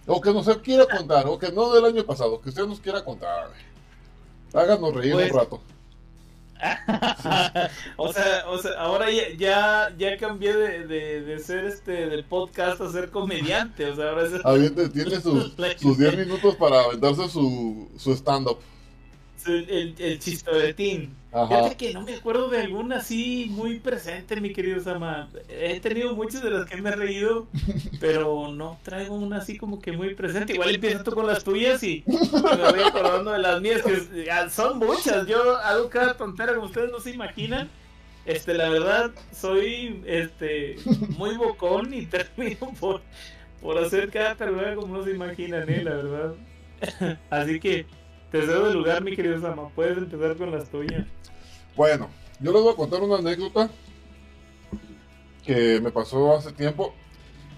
O que nos quiera contar, o que no del año pasado, que usted nos quiera contar. Háganos reír Pues- un rato. <laughs> o, sea, o sea, ahora ya, ya, ya cambié de, de, de ser este del podcast a ser comediante. O sea, ahora es Aviente, tiene <laughs> sus, sus 10 minutos para aventarse su, su stand-up. el, el, el chistoretín. Ajá. Fíjate que no me acuerdo de alguna así muy presente, mi querido Sama. He tenido muchas de las que me he reído, <laughs> pero no traigo una así como que muy presente. Igual empiezas tú con las tuyas y <laughs> me voy acordando de las mías, que son muchas. Yo hago cada tontera como ustedes no se imaginan. Este, la verdad, soy este muy bocón y termino por, por hacer cada taruga como no se imaginan, eh, la verdad. <laughs> Así que te cedo el lugar, mi querido Sama. Puedes empezar con las tuyas. Bueno, yo les voy a contar una anécdota que me pasó hace tiempo.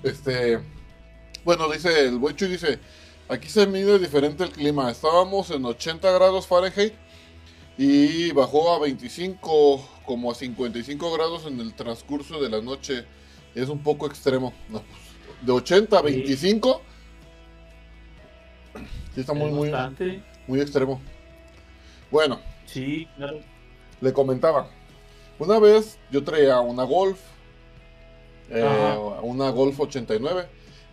Este, bueno, dice el buen Chuy, dice, aquí se mide diferente el clima. Estábamos en 80 grados Fahrenheit y bajó a 25, como a 55 grados en el transcurso de la noche. Es un poco extremo. No, de 80 a 25. Sí, está muy, muy, bastante. Muy extremo. Bueno, Sí, claro. le comentaba. Una vez yo traía una Golf, eh, una Golf 89,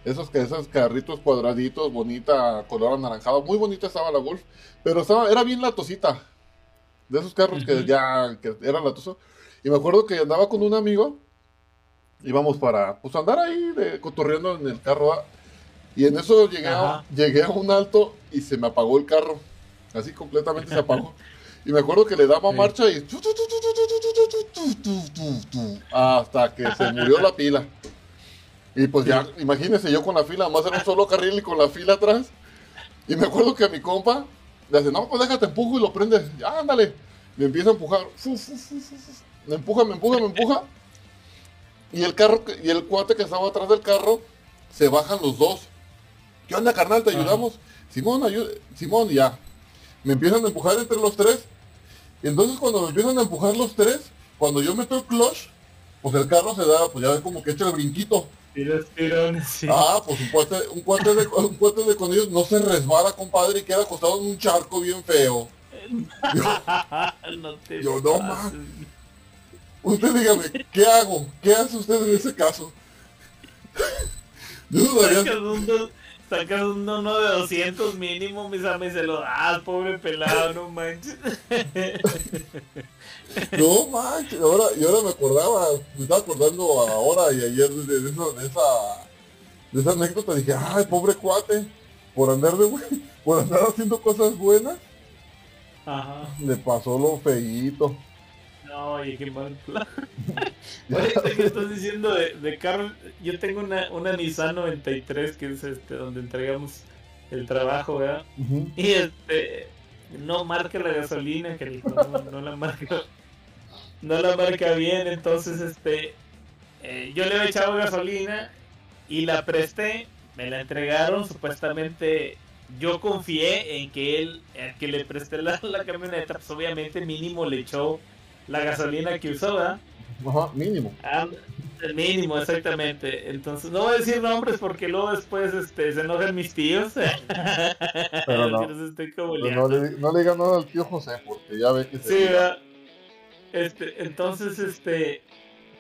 esos que esos carritos cuadraditos, bonita, color anaranjado, muy bonita estaba la Golf, pero estaba, era bien latosita, de esos carros que ya que era latoso. Y me acuerdo que andaba con un amigo, íbamos para pues andar ahí de, cotorreando en el carro. Y en eso llegué a, llegué a un alto y se me apagó el carro. Así completamente se apagó. Y me acuerdo que le daba marcha y... Hasta que se murió la pila. Y pues ya, imagínense, yo con la fila, más era un solo carril y con la fila atrás. Y me acuerdo que a mi compa le hace, no, pues déjate, empujo y lo prendes Ya, ándale. Me empieza a empujar. Me empuja, me empuja, me empuja. Y el carro, y el cuate que estaba atrás del carro, se bajan los dos. ¿Qué onda, carnal? ¿Te Ajá. ayudamos? Simón, ayuda. Simón, ya. Me empiezan a empujar entre los tres. Y entonces cuando me empiezan a empujar los tres, cuando yo meto el clutch, pues el carro se da, pues ya ves como que echa el brinquito. Tirones, sí. Ah, pues un cuate, un cuate de, un cuate de con ellos no se resbala, compadre, y queda acostado en un charco bien feo. no te yo no, pases. Usted dígame, ¿qué hago? ¿Qué hace usted en ese caso? <laughs> Yo sacas un uno de 200 mínimo, mis amigos, y se lo das, pobre pelado, no manches. <laughs> no manches, ahora, y ahora me acordaba, me estaba acordando ahora y ayer de, de esa, de esa, de esa anécdota, dije, ay, pobre cuate, por andar de <laughs> por andar haciendo cosas buenas, Ajá. le pasó lo feíto. No, oye, qué mal plan. <laughs> Que estás diciendo de, de carro, yo tengo una, una Nissan 93 que es este donde entregamos el trabajo, ¿verdad? Y este no marca la gasolina, que no, no la marca, no la marca bien, entonces este eh, yo le he echado gasolina y la presté, me la entregaron, supuestamente yo confié en que él, el que le presté la, la camioneta, pues obviamente mínimo le echó la gasolina que usó, ¿verdad? Ajá, mínimo. Ah, el mínimo, exactamente. Entonces, no voy a decir nombres porque luego después este, se enojan mis tíos. <laughs> Pero no. Que los estoy Pero coboleando. no, le, no le digan nada al tío José, porque ya ve que se... Sí, ¿verdad? Este, entonces, este,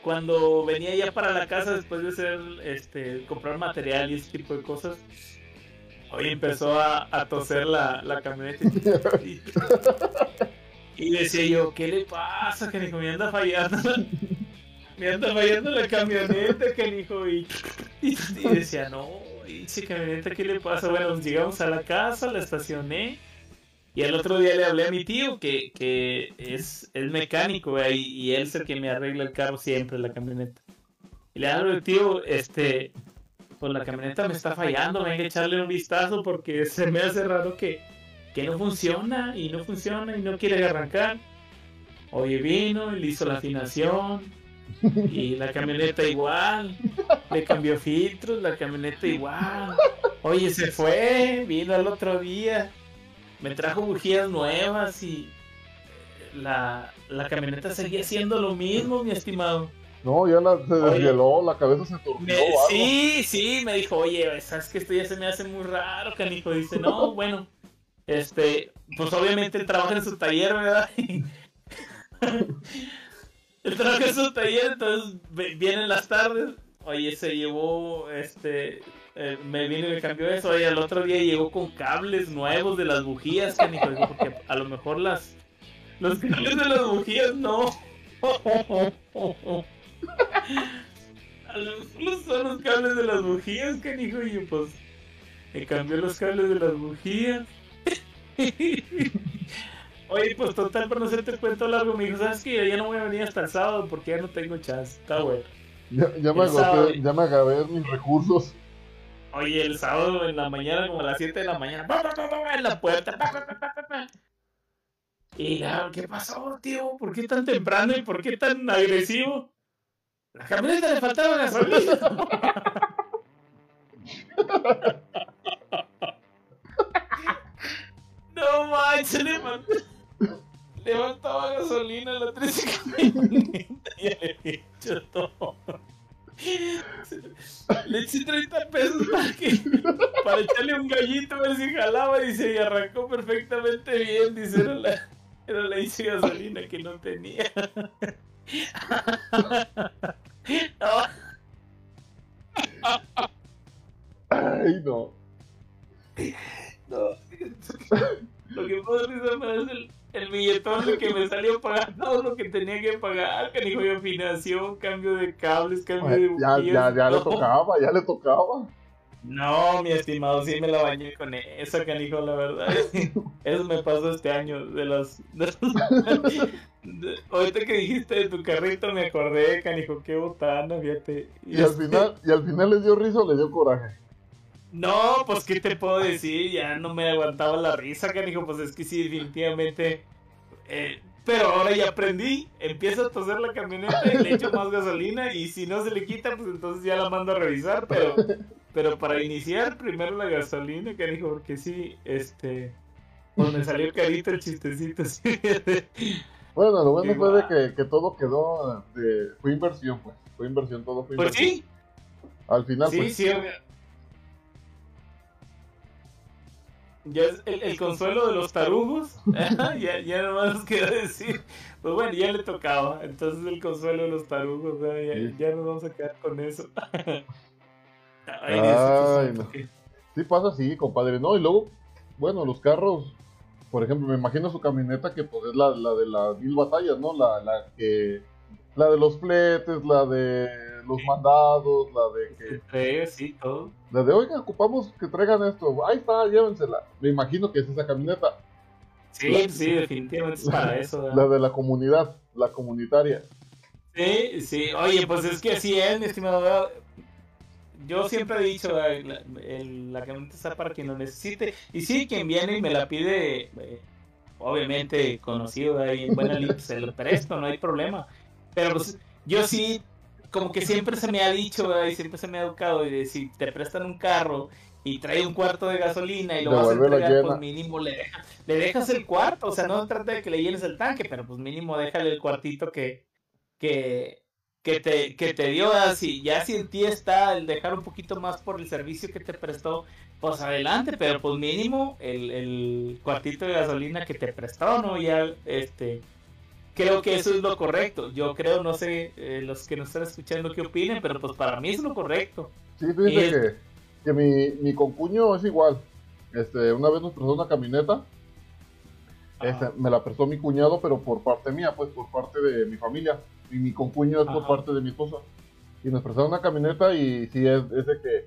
cuando venía ya para la casa después de hacer, este, comprar material y ese tipo de cosas, hoy empezó a, a toser la, la camioneta. Y, <laughs> <laughs> y decía yo, ¿qué le pasa? Dijo, me anda fallando. <laughs> la- Me anda fallando la camioneta, dijo, y, y, y decía, no, dice camioneta, ¿qué le pasa? Bueno, llegamos a la casa, la estacioné. Y el otro día le hablé a mi tío que, que es, el mecánico y, y, él es el que me arregla el carro siempre, la camioneta. Y le hablo al tío, este, pues la camioneta me está fallando, venga a echarle un vistazo porque se me hace raro que, que no funciona y no funciona y no quiere arrancar. Oye, vino y le hizo la afinación y la camioneta igual, le cambió filtros, la camioneta igual. Oye, se fue, vino el otro día me trajo bujías nuevas y la, la camioneta seguía siendo lo mismo, mi estimado. No, ya la, se deshieló, la cabeza se torció. Sí, sí, me dijo, oye, sabes que esto ya se me hace muy raro, canijo. Dice, no, bueno, este, pues obviamente trabaja en su taller, ¿verdad? <laughs> él trabaja en su taller, entonces vienen las tardes. Oye, se llevó, este, eh, me vino y me cambió eso. Y al otro día llegó con cables nuevos de las bujías, porque a lo mejor las los cables de las bujías no. a lo mejor son los cables de las bujías, canijo, y pues me cambió los cables de las bujías. Oye, pues total, para no hacerte cuento largo, me dijo, ¿sabes qué? Ya no voy a venir hasta el sábado porque ya no tengo chance. Está bueno. Ya, ya me agoté, ya me acabé mis recursos. Oye, el sábado en la mañana, como a las 7 de la mañana, en la puerta. Y ya, ¿qué pasó, tío? ¿Por qué tan temprano y por qué tan agresivo? La camioneta le faltaba gasolina. <laughs> no manches, le faltaba, le faltaba gasolina a la 13 camioneta. Ya le he dicho todo. Le eché 30 pesos para, que, para echarle un gallito a ver si jalaba. Dice, y arrancó perfectamente bien. Dice, era la, era la gasolina que no tenía. Ay, no. No. <laughs> Lo que puedo decir es el el billetón de <laughs> que me salió pagar todo lo que tenía que pagar, canijo de afinación, cambio de cables, cambio de ya, ya, ya le tocaba, ya le tocaba. No, mi estimado, sí me la bañé con esa, canijo, la verdad. <laughs> Eso me pasó este año. De los. ahorita que dijiste de tu carrito, me acordé, canijo, qué botana, fíjate. Y, al este final, y al final le dio risa o le dio coraje. No, pues qué te puedo decir, ya no me aguantaba la risa, canijo, pues es que sí, definitivamente. Eh, pero ahora ya aprendí, empiezo a toser la camioneta y le echo más gasolina y si no se le quita, pues entonces ya la mando a revisar, pero, pero para iniciar primero la gasolina, canijo, porque sí, este, pues me salió carito el chistecito. Bueno, lo bueno fue de que, que, todo quedó, de, fue inversión, pues, fue inversión, todo fue inversión. Pues sí. Al final, sí, pues. Sí, Ya es el, consuelo de los tarugos. <laughs> <laughs> ya, ya nomás queda decir. Pues bueno, ya le tocaba. Entonces el consuelo de los tarugos. Ya, nos vamos a quedar con eso. <laughs> Ay, Ay no. Sí pasa así, compadre. No, y luego, bueno, los carros. Por ejemplo, me imagino su camioneta que pues es la, la de las mil batallas, ¿no? La, la que la de los fletes, la de los mandados, la de que... Sí, todo. La de, oiga, ocupamos que traigan esto. Ahí está, llévensela. Me imagino que es esa camioneta. Sí, sí, definitivamente es para eso. La de la comunidad, la comunitaria. Sí, sí. Oye, pues es que así es, mi estimado. Yo siempre he dicho, la, la camioneta está para quien lo necesite. Y sí, quien viene y me la pide, eh, obviamente conocido, ahí en buena se lo presto, no hay problema. Pero pues yo sí, como que siempre se me ha dicho, y siempre se me ha educado, y de, si te prestan un carro y trae un cuarto de gasolina y lo vas a entregar, pues mínimo le, le dejas el cuarto, o sea, no trata de que le llenes el tanque, pero pues mínimo déjale el cuartito que, que, que te, que te dio así, ya si en ti está el dejar un poquito más por el servicio que te prestó, pues adelante, pero pues mínimo el, el cuartito de gasolina que te prestó, ¿no? Ya, este, creo que eso es lo correcto. Yo creo, no sé, eh, los que nos están escuchando qué opinen, pero pues para mí es lo correcto. Sí, fíjate que, que mi, mi concuño es igual. Este, una vez nos prestó una camioneta. Este, me la prestó mi cuñado, pero por parte mía, pues por parte de mi familia. Y mi concuño es por parte de mi esposa. Y nos prestaron una camioneta y sí, es, de que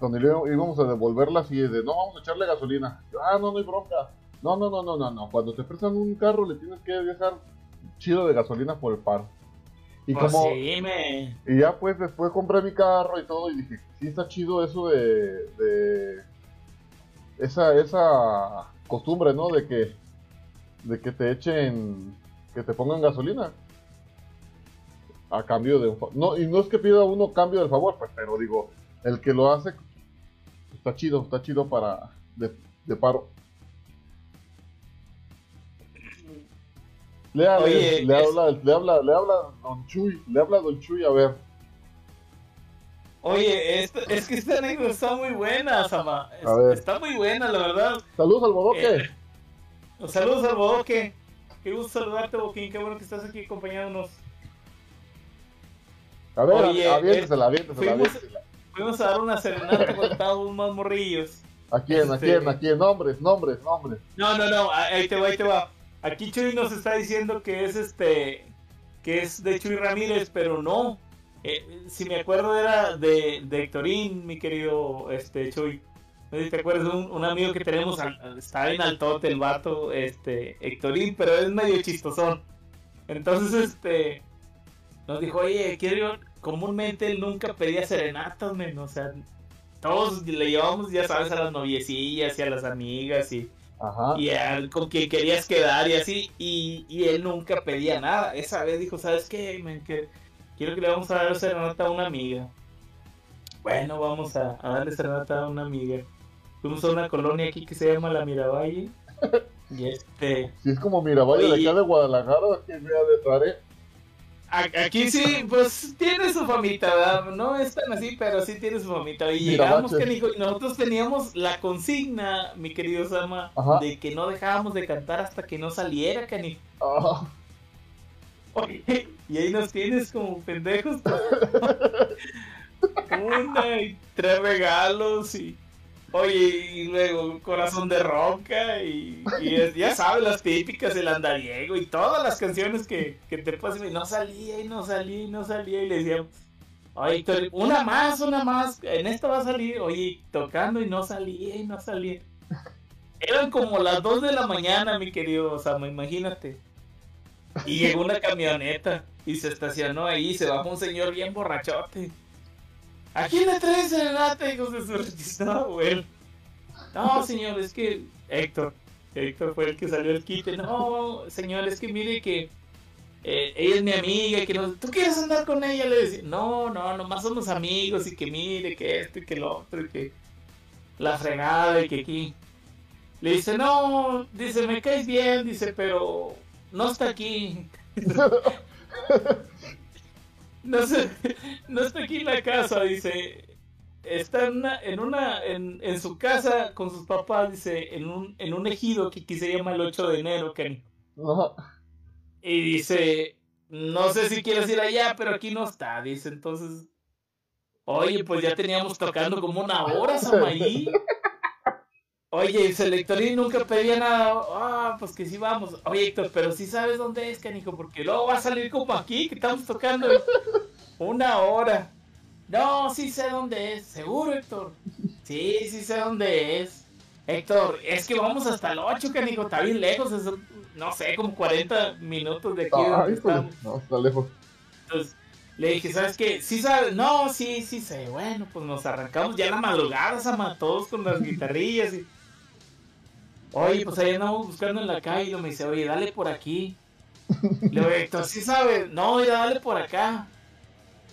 cuando íbamos a devolverla, sí es de, no, vamos a echarle gasolina. ah, no, no hay bronca No, no, no, no, no, no. Cuando te prestan un carro le tienes que dejar chido de gasolina por el paro. Y Pues como sí, me... y ya pues después compré mi carro y todo y dije, sí está chido eso de, de esa esa costumbre, ¿no? De que de que te echen que te pongan gasolina a cambio de un no y no es que pida uno cambio del favor, pues, pero digo, el que lo hace está chido, está chido para de, de paro. Le, habla- Oye, le, es- habla, le habla, le habla Don Chuy, le habla Don Chuy, a ver. Oye, esto- es que esta anécdota está muy buena, Sama. Es- A está muy buena, la verdad. Saludos al bodoque. Eh, Saludos al Bodoque. Qué gusto saludarte, Boquín. Qué bueno que estás aquí acompañándonos. A ver, Oye, aviéntesela, aviéntesela, fuimos- aviéntesela. Fuimos a dar una serenata con todos más morrillos. ¿A quién, a este- quién, a quién? Nombres, nombres, nombres. No, no, no, ahí te va, ahí te va. Aquí Chuy nos está diciendo que es este, que es de Chuy Ramírez, pero no. Eh, si me acuerdo era de, de Héctorín, mi querido este Chuy. No sé si te acuerdas de un, un amigo que tenemos, al- está en altote el vato, este, Héctorín, pero es medio chistosón. Entonces, este, nos dijo, oye, quiero comúnmente él nunca pedía serenatas, men, o sea, todos le llevamos, ya sabes, a las noviecillas y a las amigas y Ajá. y a- con quien querías quedar y así, y, y él nunca pedía nada. Esa vez dijo, ¿sabes qué? Que quiero que le vamos a dar serenata a una amiga. Bueno, vamos a, a darle serenata a una amiga. Fuimos a una colonia aquí que se llama La Miravalle. <laughs> Y este... Si es como Miravalle de acá de Guadalajara, que vea de Tare. Aquí sí, pues tiene su famita, ¿verdad? No es tan así, pero sí tiene su famita. Y llegamos, canijo, y nosotros teníamos la consigna, mi querido Sama, Ajá. de que no dejábamos de cantar hasta que no saliera, canijo. Oye, y ahí nos tienes como pendejos. <laughs> Una y tres regalos y. Oye, y luego corazón de roca y, y es- ya sabes, las típicas, el andariego y todas las canciones que, que te pasan y no salía y no salía y no salía y le decíamos, oye, una más, una más, en esta va a salir, oye, tocando y no salía y no salía. Eran como las 2 de la mañana, mi querido Osama, imagínate. Y llegó una camioneta y se estacionó ahí, se bajó un señor bien borrachote. ¿A quién le traes serenata, hijos de su registrado, abuelo? No, señor, es que Héctor, Héctor fue el que salió el quite. No, señor, es que mire que eh, ella es mi amiga que no, ¿tú quieres andar con ella? Le decía, no, no, nomás somos amigos y que mire que esto y que lo otro y que la fregada y que aquí. Le dice, no, dice, me caes bien, dice, pero no está aquí. <laughs> No sé, no está aquí en la casa, dice. Está en una, en una, en, en su casa con sus papás, dice, en un, en un ejido que aquí se llama el 8 de enero, Kenny. ajá. Y dice, no sé si quieres ir allá, pero aquí no está, dice, entonces. Oye, pues ya teníamos tocando como una hora, Samaí. <laughs> Oye, el Selectorín nunca pedía nada. Ah, pues que sí vamos. Oye, Héctor, pero sí sabes dónde es, canijo, porque luego va a salir como aquí, que estamos tocando una hora. No, sí sé dónde es. ¿Seguro, Héctor? Sí, sí sé dónde es. Héctor, es que vamos hasta el 8, canijo, está bien lejos, es, no sé, como 40 minutos de aquí estamos. No, está lejos. Entonces, le dije, ¿sabes qué? ¿Sí sabes? No, sí, sí sé. Bueno, pues nos arrancamos ya la madrugada, Sama, todos con las guitarrillas y... Oye, pues ahí andamos buscando en la calle y me dice, oye, dale por aquí. Le digo, Héctor, ¿sí sabes? No, mira, dale por acá.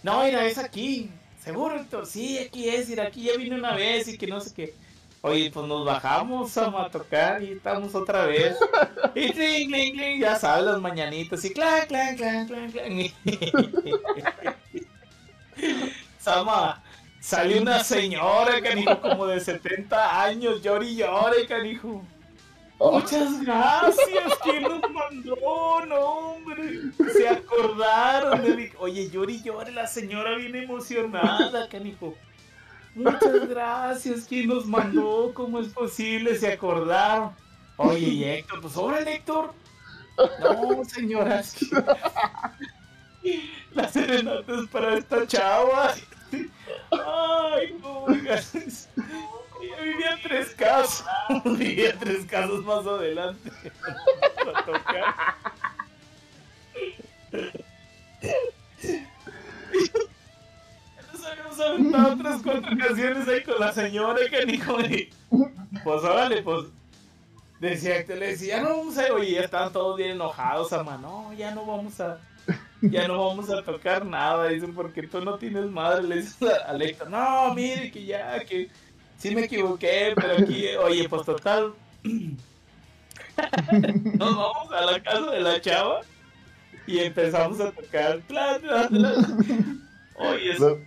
No, mira, es aquí. ¿Seguro, Héctor? Sí, aquí es, mira, aquí ya vine una vez y que no sé qué. Oye, pues nos bajamos a tocar y estamos otra vez. Y cling, cling, cling, ya sabes, las mañanitas y clan, clan, clan, clan, clan. <laughs> Sama, salió una señora, canijo, como de 70 años, llore y llore, canijo. Muchas gracias, ¿quién nos mandó? No, hombre. Se acordaron de mí. Oye, llore y llore, la señora viene emocionada, canijo. Muchas gracias, ¿quién nos mandó? ¿Cómo es posible? Se acordaron. Oye, Héctor, pues órale, Héctor. No, señora, es que... La serenata es para esta chava. Ay, no, vivía tres casas. y a tres casas más adelante. Nos habíamos aventado tres, cuatro canciones ahí con la señora que ni Pues órale, pues. Decía que le decía, ya no vamos a ya estaban todos bien enojados, ama, no, ya no vamos a, ya no vamos a tocar nada, dicen, porque tú no tienes madre, le dices <laughs> a Alexa, no, mire que ya, que sí me equivoqué, pero aquí, oye, pues total, <laughs> nos vamos a la casa de la chava y empezamos a tocar. Oye, la,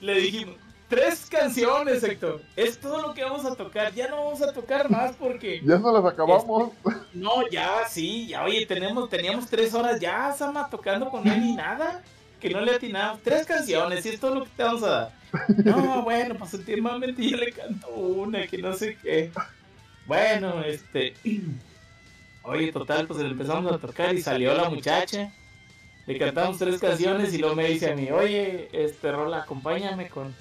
Le dijimos, tres canciones, Héctor. Es todo lo que vamos a tocar. Ya no vamos a tocar más porque. Ya no las acabamos. Este, no, ya, sí, ya, oye, tenemos, teníamos tres horas ya, Sama, tocando con él y nada. Que no le atinamos. Tres canciones y es todo lo que te vamos a dar. No, bueno, pues últimamente yo le canto una, que no sé qué. Bueno, este. Oye, total, pues le empezamos a tocar y salió la muchacha. Le cantamos tres canciones y luego me dice a mí, oye, este Rola, acompáñame con,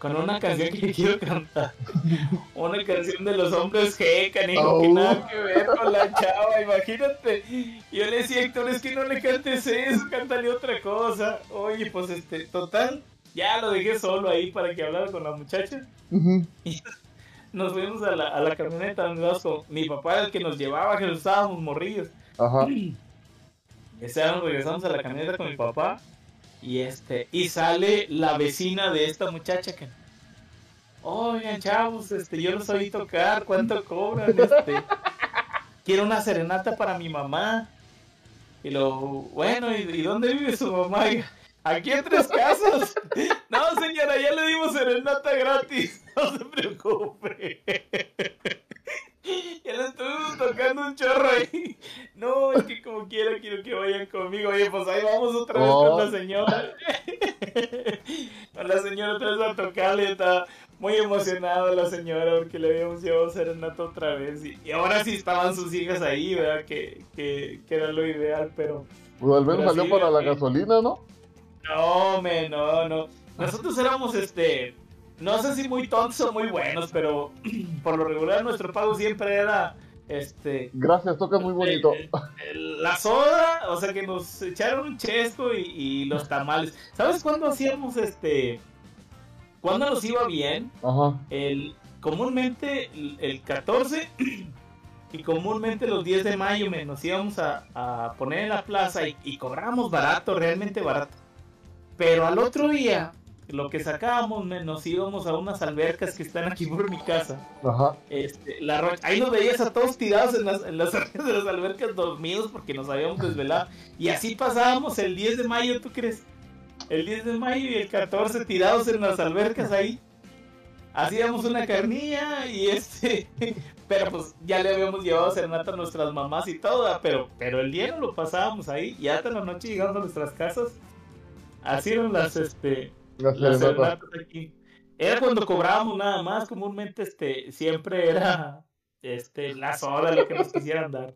con una canción que quiero cantar. <laughs> Una canción de los hombres G, canijo, que nada que ver con la chava, imagínate. Y yo le decía, Héctor, es que no le cantes eso, cántale otra cosa. Oye, pues este, total, ya lo dejé solo ahí para que hablara con la muchacha <laughs> nos fuimos a la, a la camioneta mi papá era el que nos llevaba, que nos estábamos morrillos. Ajá. <clears throat> Ese año regresamos a la camioneta con mi papá y este y sale la vecina de esta muchacha que Oigan, chavos, este, yo los oí tocar, ¿cuánto cobran? Este, <laughs> quiero una serenata para mi mamá. Y lo, bueno, ¿y, ¿y dónde vive su mamá? Aquí en tres casas. <laughs> <laughs> No, señora, ya le dimos serenata gratis. <laughs> No se preocupe. Ya le estuvimos tocando un chorro ahí. No, es que como quiera quiero que vayan conmigo. Oye, pues ahí vamos otra vez con la oh. señora. Con la señora otra vez a tocarle. Está muy emocionada la señora porque le habíamos llevado serenata otra vez. Y, ahora sí estaban sus hijas ahí, ¿verdad? Que, que, que era lo ideal, pero... Pues al menos salió para la gasolina, ¿no? No, me, no, no. Nosotros éramos este. No sé si muy tontos o muy buenos, pero <clears throat> por lo regular nuestro pago siempre era. Este. Gracias, toca muy bonito. la soda, o sea que nos echaron un chesco y, los tamales. ¿Sabes cuándo hacíamos este? ¿Cuándo nos iba bien? Ajá. El, comúnmente el, 14 <clears throat> y comúnmente los 10 de mayo nos íbamos a, poner en la plaza y, y cobramos barato, realmente barato. Pero al otro día, lo que sacábamos, nos íbamos a unas albercas que están aquí por mi casa. Ajá. Este, la ahí nos veías a todos tirados en las, en las, <laughs> de las albercas dormidos porque nos habíamos desvelado. Y así pasábamos el 10 de mayo, ¿tú crees? El 10 de mayo y el 14 tirados en las albercas ahí. Hacíamos una carnilla y este. <laughs> Pero pues ya le habíamos llevado serenata a nuestras mamás y todo, pero, pero el día no lo pasábamos ahí. Y hasta la noche llegando a nuestras casas Así eran las, este, las, aquí. Era cuando cobrábamos nada más, comúnmente este, siempre era este, la soda lo que nos quisieran dar.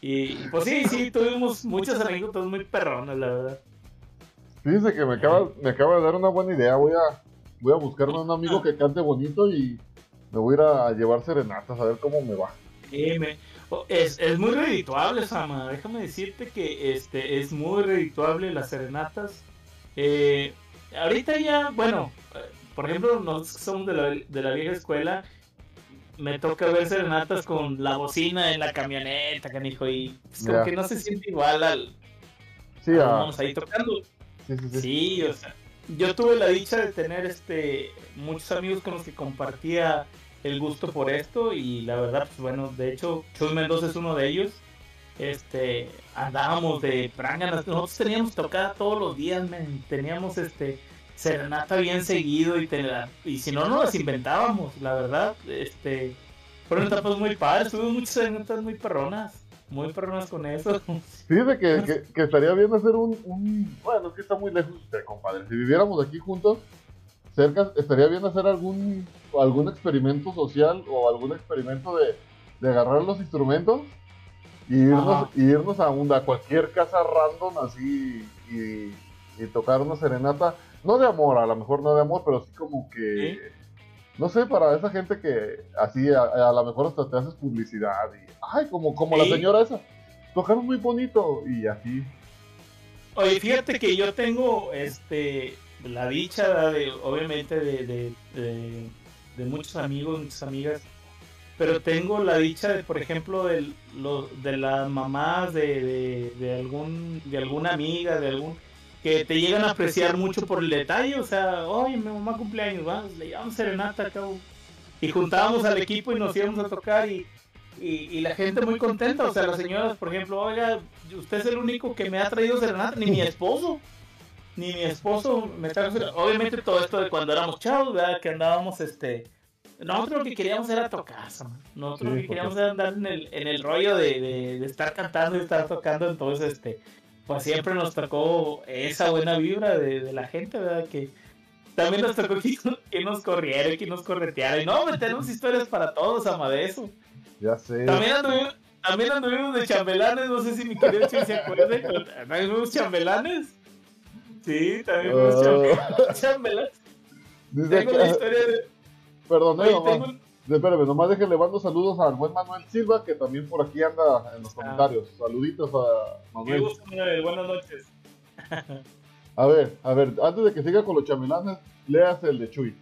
Y pues sí, sí, tuvimos muchas anécdotas muy perronas, la verdad. Fíjese que me acaba, me acaba de dar una buena idea. Voy a, voy a buscarme un amigo que cante bonito y me voy a ir a llevar serenatas a ver cómo me va. es, es muy redituable, Sama. Déjame decirte que este es muy redituable las serenatas. Eh, ahorita ya, bueno, por ejemplo, nosotros somos de la, de la vieja escuela, me toca ver serenatas con la bocina en la camioneta, canijo, y es como que no se siente igual al... Sí, vamos ahí tocando. Sí, sí, sí. o sea, yo tuve la dicha de tener este muchos amigos con los que compartía el gusto por esto y la verdad, pues bueno, de hecho, Chus Mendoza es uno de ellos este andábamos de pranganas nosotros teníamos tocada todos los días teníamos este serenata bien seguido y y si no no las inventábamos la verdad este fueron etapas muy padres tuvimos muchas serenatas muy perronas muy perronas con eso. <laughs> Fíjate que, que, estaría bien hacer un, un, bueno es que está muy lejos usted compadre si viviéramos aquí juntos cerca estaría bien hacer algún algún experimento social o algún experimento de, de agarrar los instrumentos y irnos, irnos a, a cualquier casa random así y, tocar una serenata, no de amor, a lo mejor no de amor, pero sí como que no sé, para esa gente que así a, lo mejor hasta te haces publicidad y, ay, como, como la señora esa, tocaron muy bonito y así. Oye, fíjate que yo tengo este la dicha de, obviamente de, de, muchos amigos, muchas amigas, pero tengo la dicha de, por ejemplo, de, lo, de las mamás de, de, algún, de alguna amiga, de algún que te llegan a apreciar mucho por el detalle, o sea, oye, mi mamá cumpleaños, vamos, le llevamos serenata acá, y juntábamos al equipo y nos íbamos a tocar y, y, la gente muy contenta, o sea, las señoras, por ejemplo, oiga, usted es el único que me ha traído serenata, ni mi esposo, ni mi esposo me trajo obviamente todo esto de cuando éramos chavos, ¿verdad? Que andábamos, este, nosotros lo que queríamos era tocar, nosotros lo que queríamos era andar en el, en el rollo de, de, de estar cantando y estar tocando, entonces, este, pues siempre nos tocó esa buena vibra de, la gente, ¿verdad? Que también nos tocó que, nos corriera, que nos correteara. Y no, tenemos historias para todos, ama de eso. Ya sé. También anduvimos, también anduvimos de chambelanes, no sé si mi querido Chuy se acuerda. También fuimos chambelanes. Sí, también fuimos oh. chambelanes. Tengo la historia de... Perdón, no, Espérame, nomás déjenle mando saludos al buen Manuel Silva, que también por aquí anda en los ah. comentarios. Saluditos a Manuel. Manuel. Buenas noches. a ver, a ver, antes de que siga con los chamelanes, leas el de Chuy.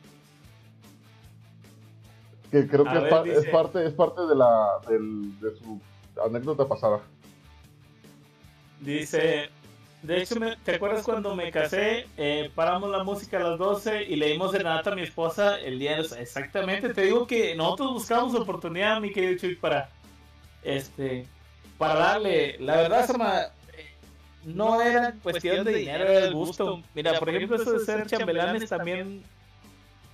Que creo que es, parte, es parte de, la, del, de su anécdota pasada. Dice, de hecho, ¿te acuerdas cuando me casé? Eh, paramos la música a las 12 y le dimos serenata a mi esposa el día de... Exactamente, te digo que nosotros buscamos oportunidad, mi querido Chuy, para... Este... Para darle... La verdad, Sama, no era cuestión de dinero, era el gusto. Mira, por ejemplo, eso de ser chambelanes también...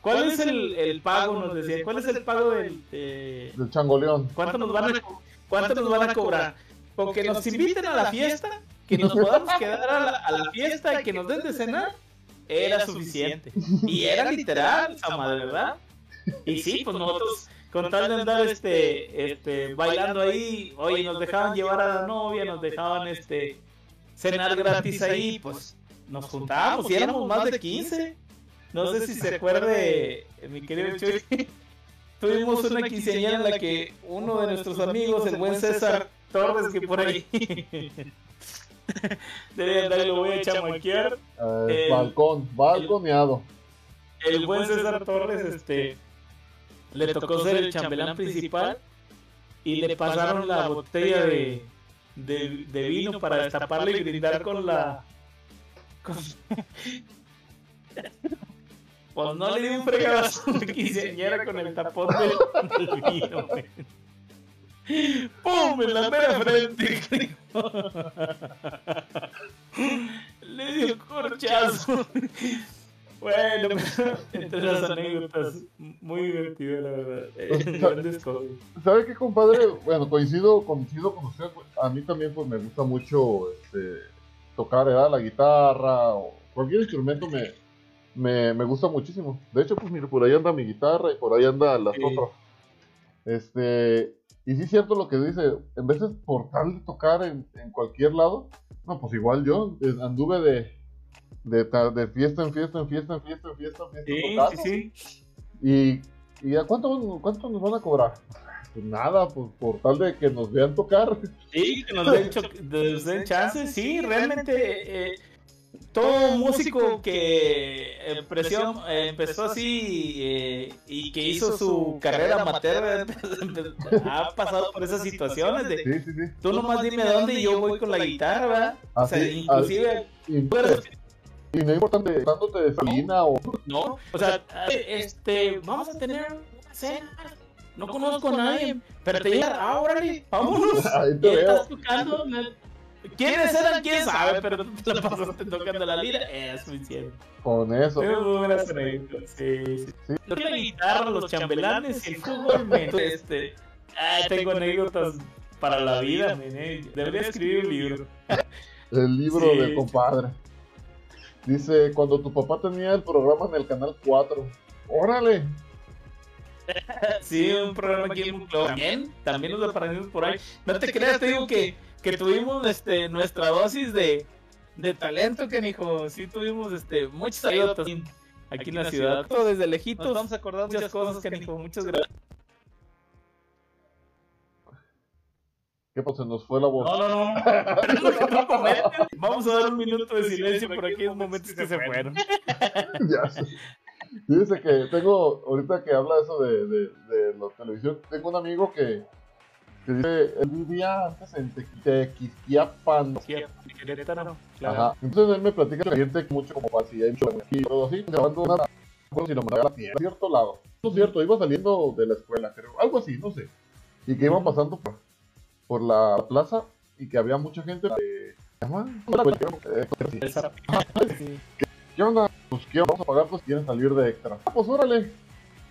¿Cuál es el, el pago? Nos decía. ¿Cuál es el pago del... Del changoleón. ¿Cuánto nos van a, cuánto nos van a cobrar? Porque nos inviten a la fiesta que nos <laughs> podamos quedar a la, fiesta y que nos den de cenar, era suficiente. Y era literal, Sama, de verdad. Y sí, pues nosotros, con tal de andar este, este, bailando ahí, oye, nos dejaban llevar a la novia, nos dejaban este, cenar gratis ahí, pues nos juntábamos y éramos más de 15. No sé si se acuerde, mi querido Chuy. <laughs> Tuvimos una quinceañera en la que uno de nuestros amigos, el buen César Torres, que por ahí <laughs> <laughs> Debe andar lo voy a chamoquear. Eh, balcón, balconeado. El, buen César Torres, este, le tocó ser el chambelán principal y le pasaron la botella de, de, de vino para destaparla y brindar con la. Con... <laughs> pues no le di un fregazo <laughs> de quinceañera con el tapón del, del vino, <laughs> ¡Pum! En la mera frente. <laughs> Le dio corchazo. <laughs> Bueno, entre las anécdotas, muy divertido, la verdad. Eh, ¿Sabe qué, compadre? Bueno, coincido, coincido con usted. A mí también pues, me gusta mucho este, tocar la guitarra o cualquier instrumento me, me, me, gusta muchísimo. De hecho, pues mire, por ahí anda mi guitarra y por ahí anda las otras. Este, y sí es cierto lo que dice, en vez de por tal de tocar en, cualquier lado, no, pues igual yo anduve de, de, de, fiesta en fiesta, en fiesta, en fiesta, en fiesta, en fiesta. Sí, sí, sí. Y, y ¿a cuánto, cuánto nos van a cobrar? <laughs> Pues nada, pues por tal de que nos vean tocar. Sí, que nos den, den chance, sí, realmente... Eh, todo músico que empezó, empezó así eh, y que hizo su carrera amateur <laughs> ha pasado por esas situaciones de sí, sí, sí. tú nomás dime a dónde y yo voy con la guitarra, ¿verdad? o sea, inclusive y, no es importante dándote de salina o no, o sea, este, vamos a tener una cena. No conozco a nadie, pero te llega, ah, órale, vámonos. Ahí te estás tocando, ¿Quiénes eran? ¿Quién sabe? Pero tú te la pasaste tocando la lira. Es suficiente. Con eso. Es muy buena Sí, sí. sí. Lo que la guitarra, los chambelanes y el fútbol, <laughs> este. Ah, tengo anécdotas para la vida, eh. Debería escribir un libro. El libro de compadre. Dice, cuando tu papá tenía el programa en el canal 4. ¡Órale! sí, un programa aquí en También, también nos aprendimos por ahí. No te creas, te digo que que tuvimos este, nuestra dosis de, de talento, que dijo, sí tuvimos este, muchos anécdotas. aquí en la ciudad. Todo desde lejitos. Nos vamos a acordar muchas cosas, Canijo. Muchas gracias. ¿Qué pasa? Nos fue la voz. No, no, no. Vamos a dar un minuto de silencio por aquellos momentos que se fueron. <laughs> ya sé. Dice que tengo, ahorita que habla eso de, de, de la televisión, tengo un amigo que, que dice, él vivía antes en Tequisquiapan. Querétaro, Ajá. Entonces él me platica que siente mucho como así, hay mucho aquí, todo así, grabando una, si lo mandaba a la tierra, a cierto lado. No es cierto, iba saliendo de la escuela, creo, algo así, no sé. Y que iban pasando por, por la plaza y que había mucha gente <laughs> que... ¿Qué onda? Pues ¿qué vamos a pagar? Pues quieren salir de extra. Ah, pues órale.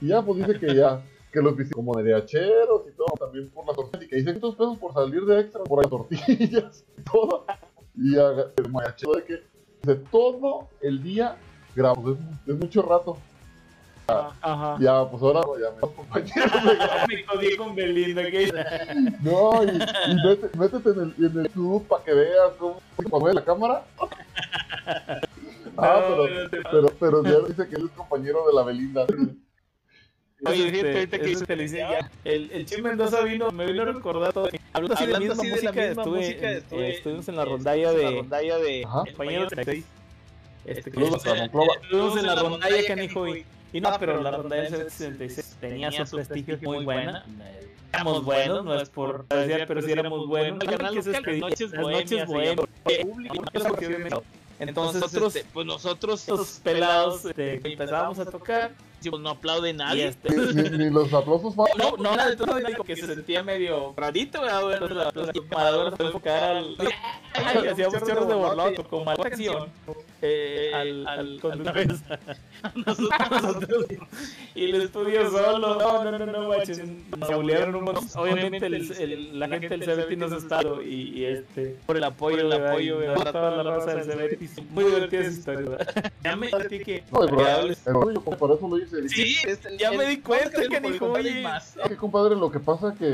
Y ya, pues dice que ya, que los visitan como mariacheros y todo, también por la tortilla. Y que dicen 500 pesos por salir de extra, por las tortillas <laughs> y todo. Y el mariachero de que dice todo el día grabamos, es, es mucho rato. Ajá. Ya, pues ahora ya me compañeros de. <laughs> Me jodí con Belinda. Que... <laughs> No, y, y métete, métete en, el, en el YouTube para que veas cómo se la cámara. Ah, No, pero, no te- pero, pero ya dice que él es compañero de la Belinda. Oye, Este, fíjate, ahorita que te lo hice ya. El, el Chim Mendoza vino, me vino a recordar todo. Hablando así de Hablando misma así de la música, misma estuve, música, estuve eh, estuvimos en la rondalla en la de rondalla de de 36. Este, estuvimos en la rondalla, canijo, y, y no, pero la rondalla del 66 tenía su prestigio muy buena. Éramos buenos, no es por decir, pero sí éramos buenos. Las noches obviamente- Entonces nosotros, este, pues nosotros estos pelados, este, empezábamos a tocar. Pues, no aplaude nadie. este, Ni, ni- ni los aplausos van. no, no, nada de todo, digo que se sentía medio rarito, ¿verdad? La llamadora fue enfocar al. Ay, hacíamos chorros de borloto, como. Eh, al, al conductor. Nosotros. <laughs> Y el estudio solo. No, no, no, no. Nos un montón. Obviamente, el, el- la gente del CBT nos está y, y este. Por el apoyo, Por el ¿verdad? apoyo, Y ¿verdad? toda la raza del CBT. Muy divertida esa historia. Ya me que. No, por eso lo hice. Sí, Ya me di cuenta, canijo, oye. Es que, compadre, lo que pasa que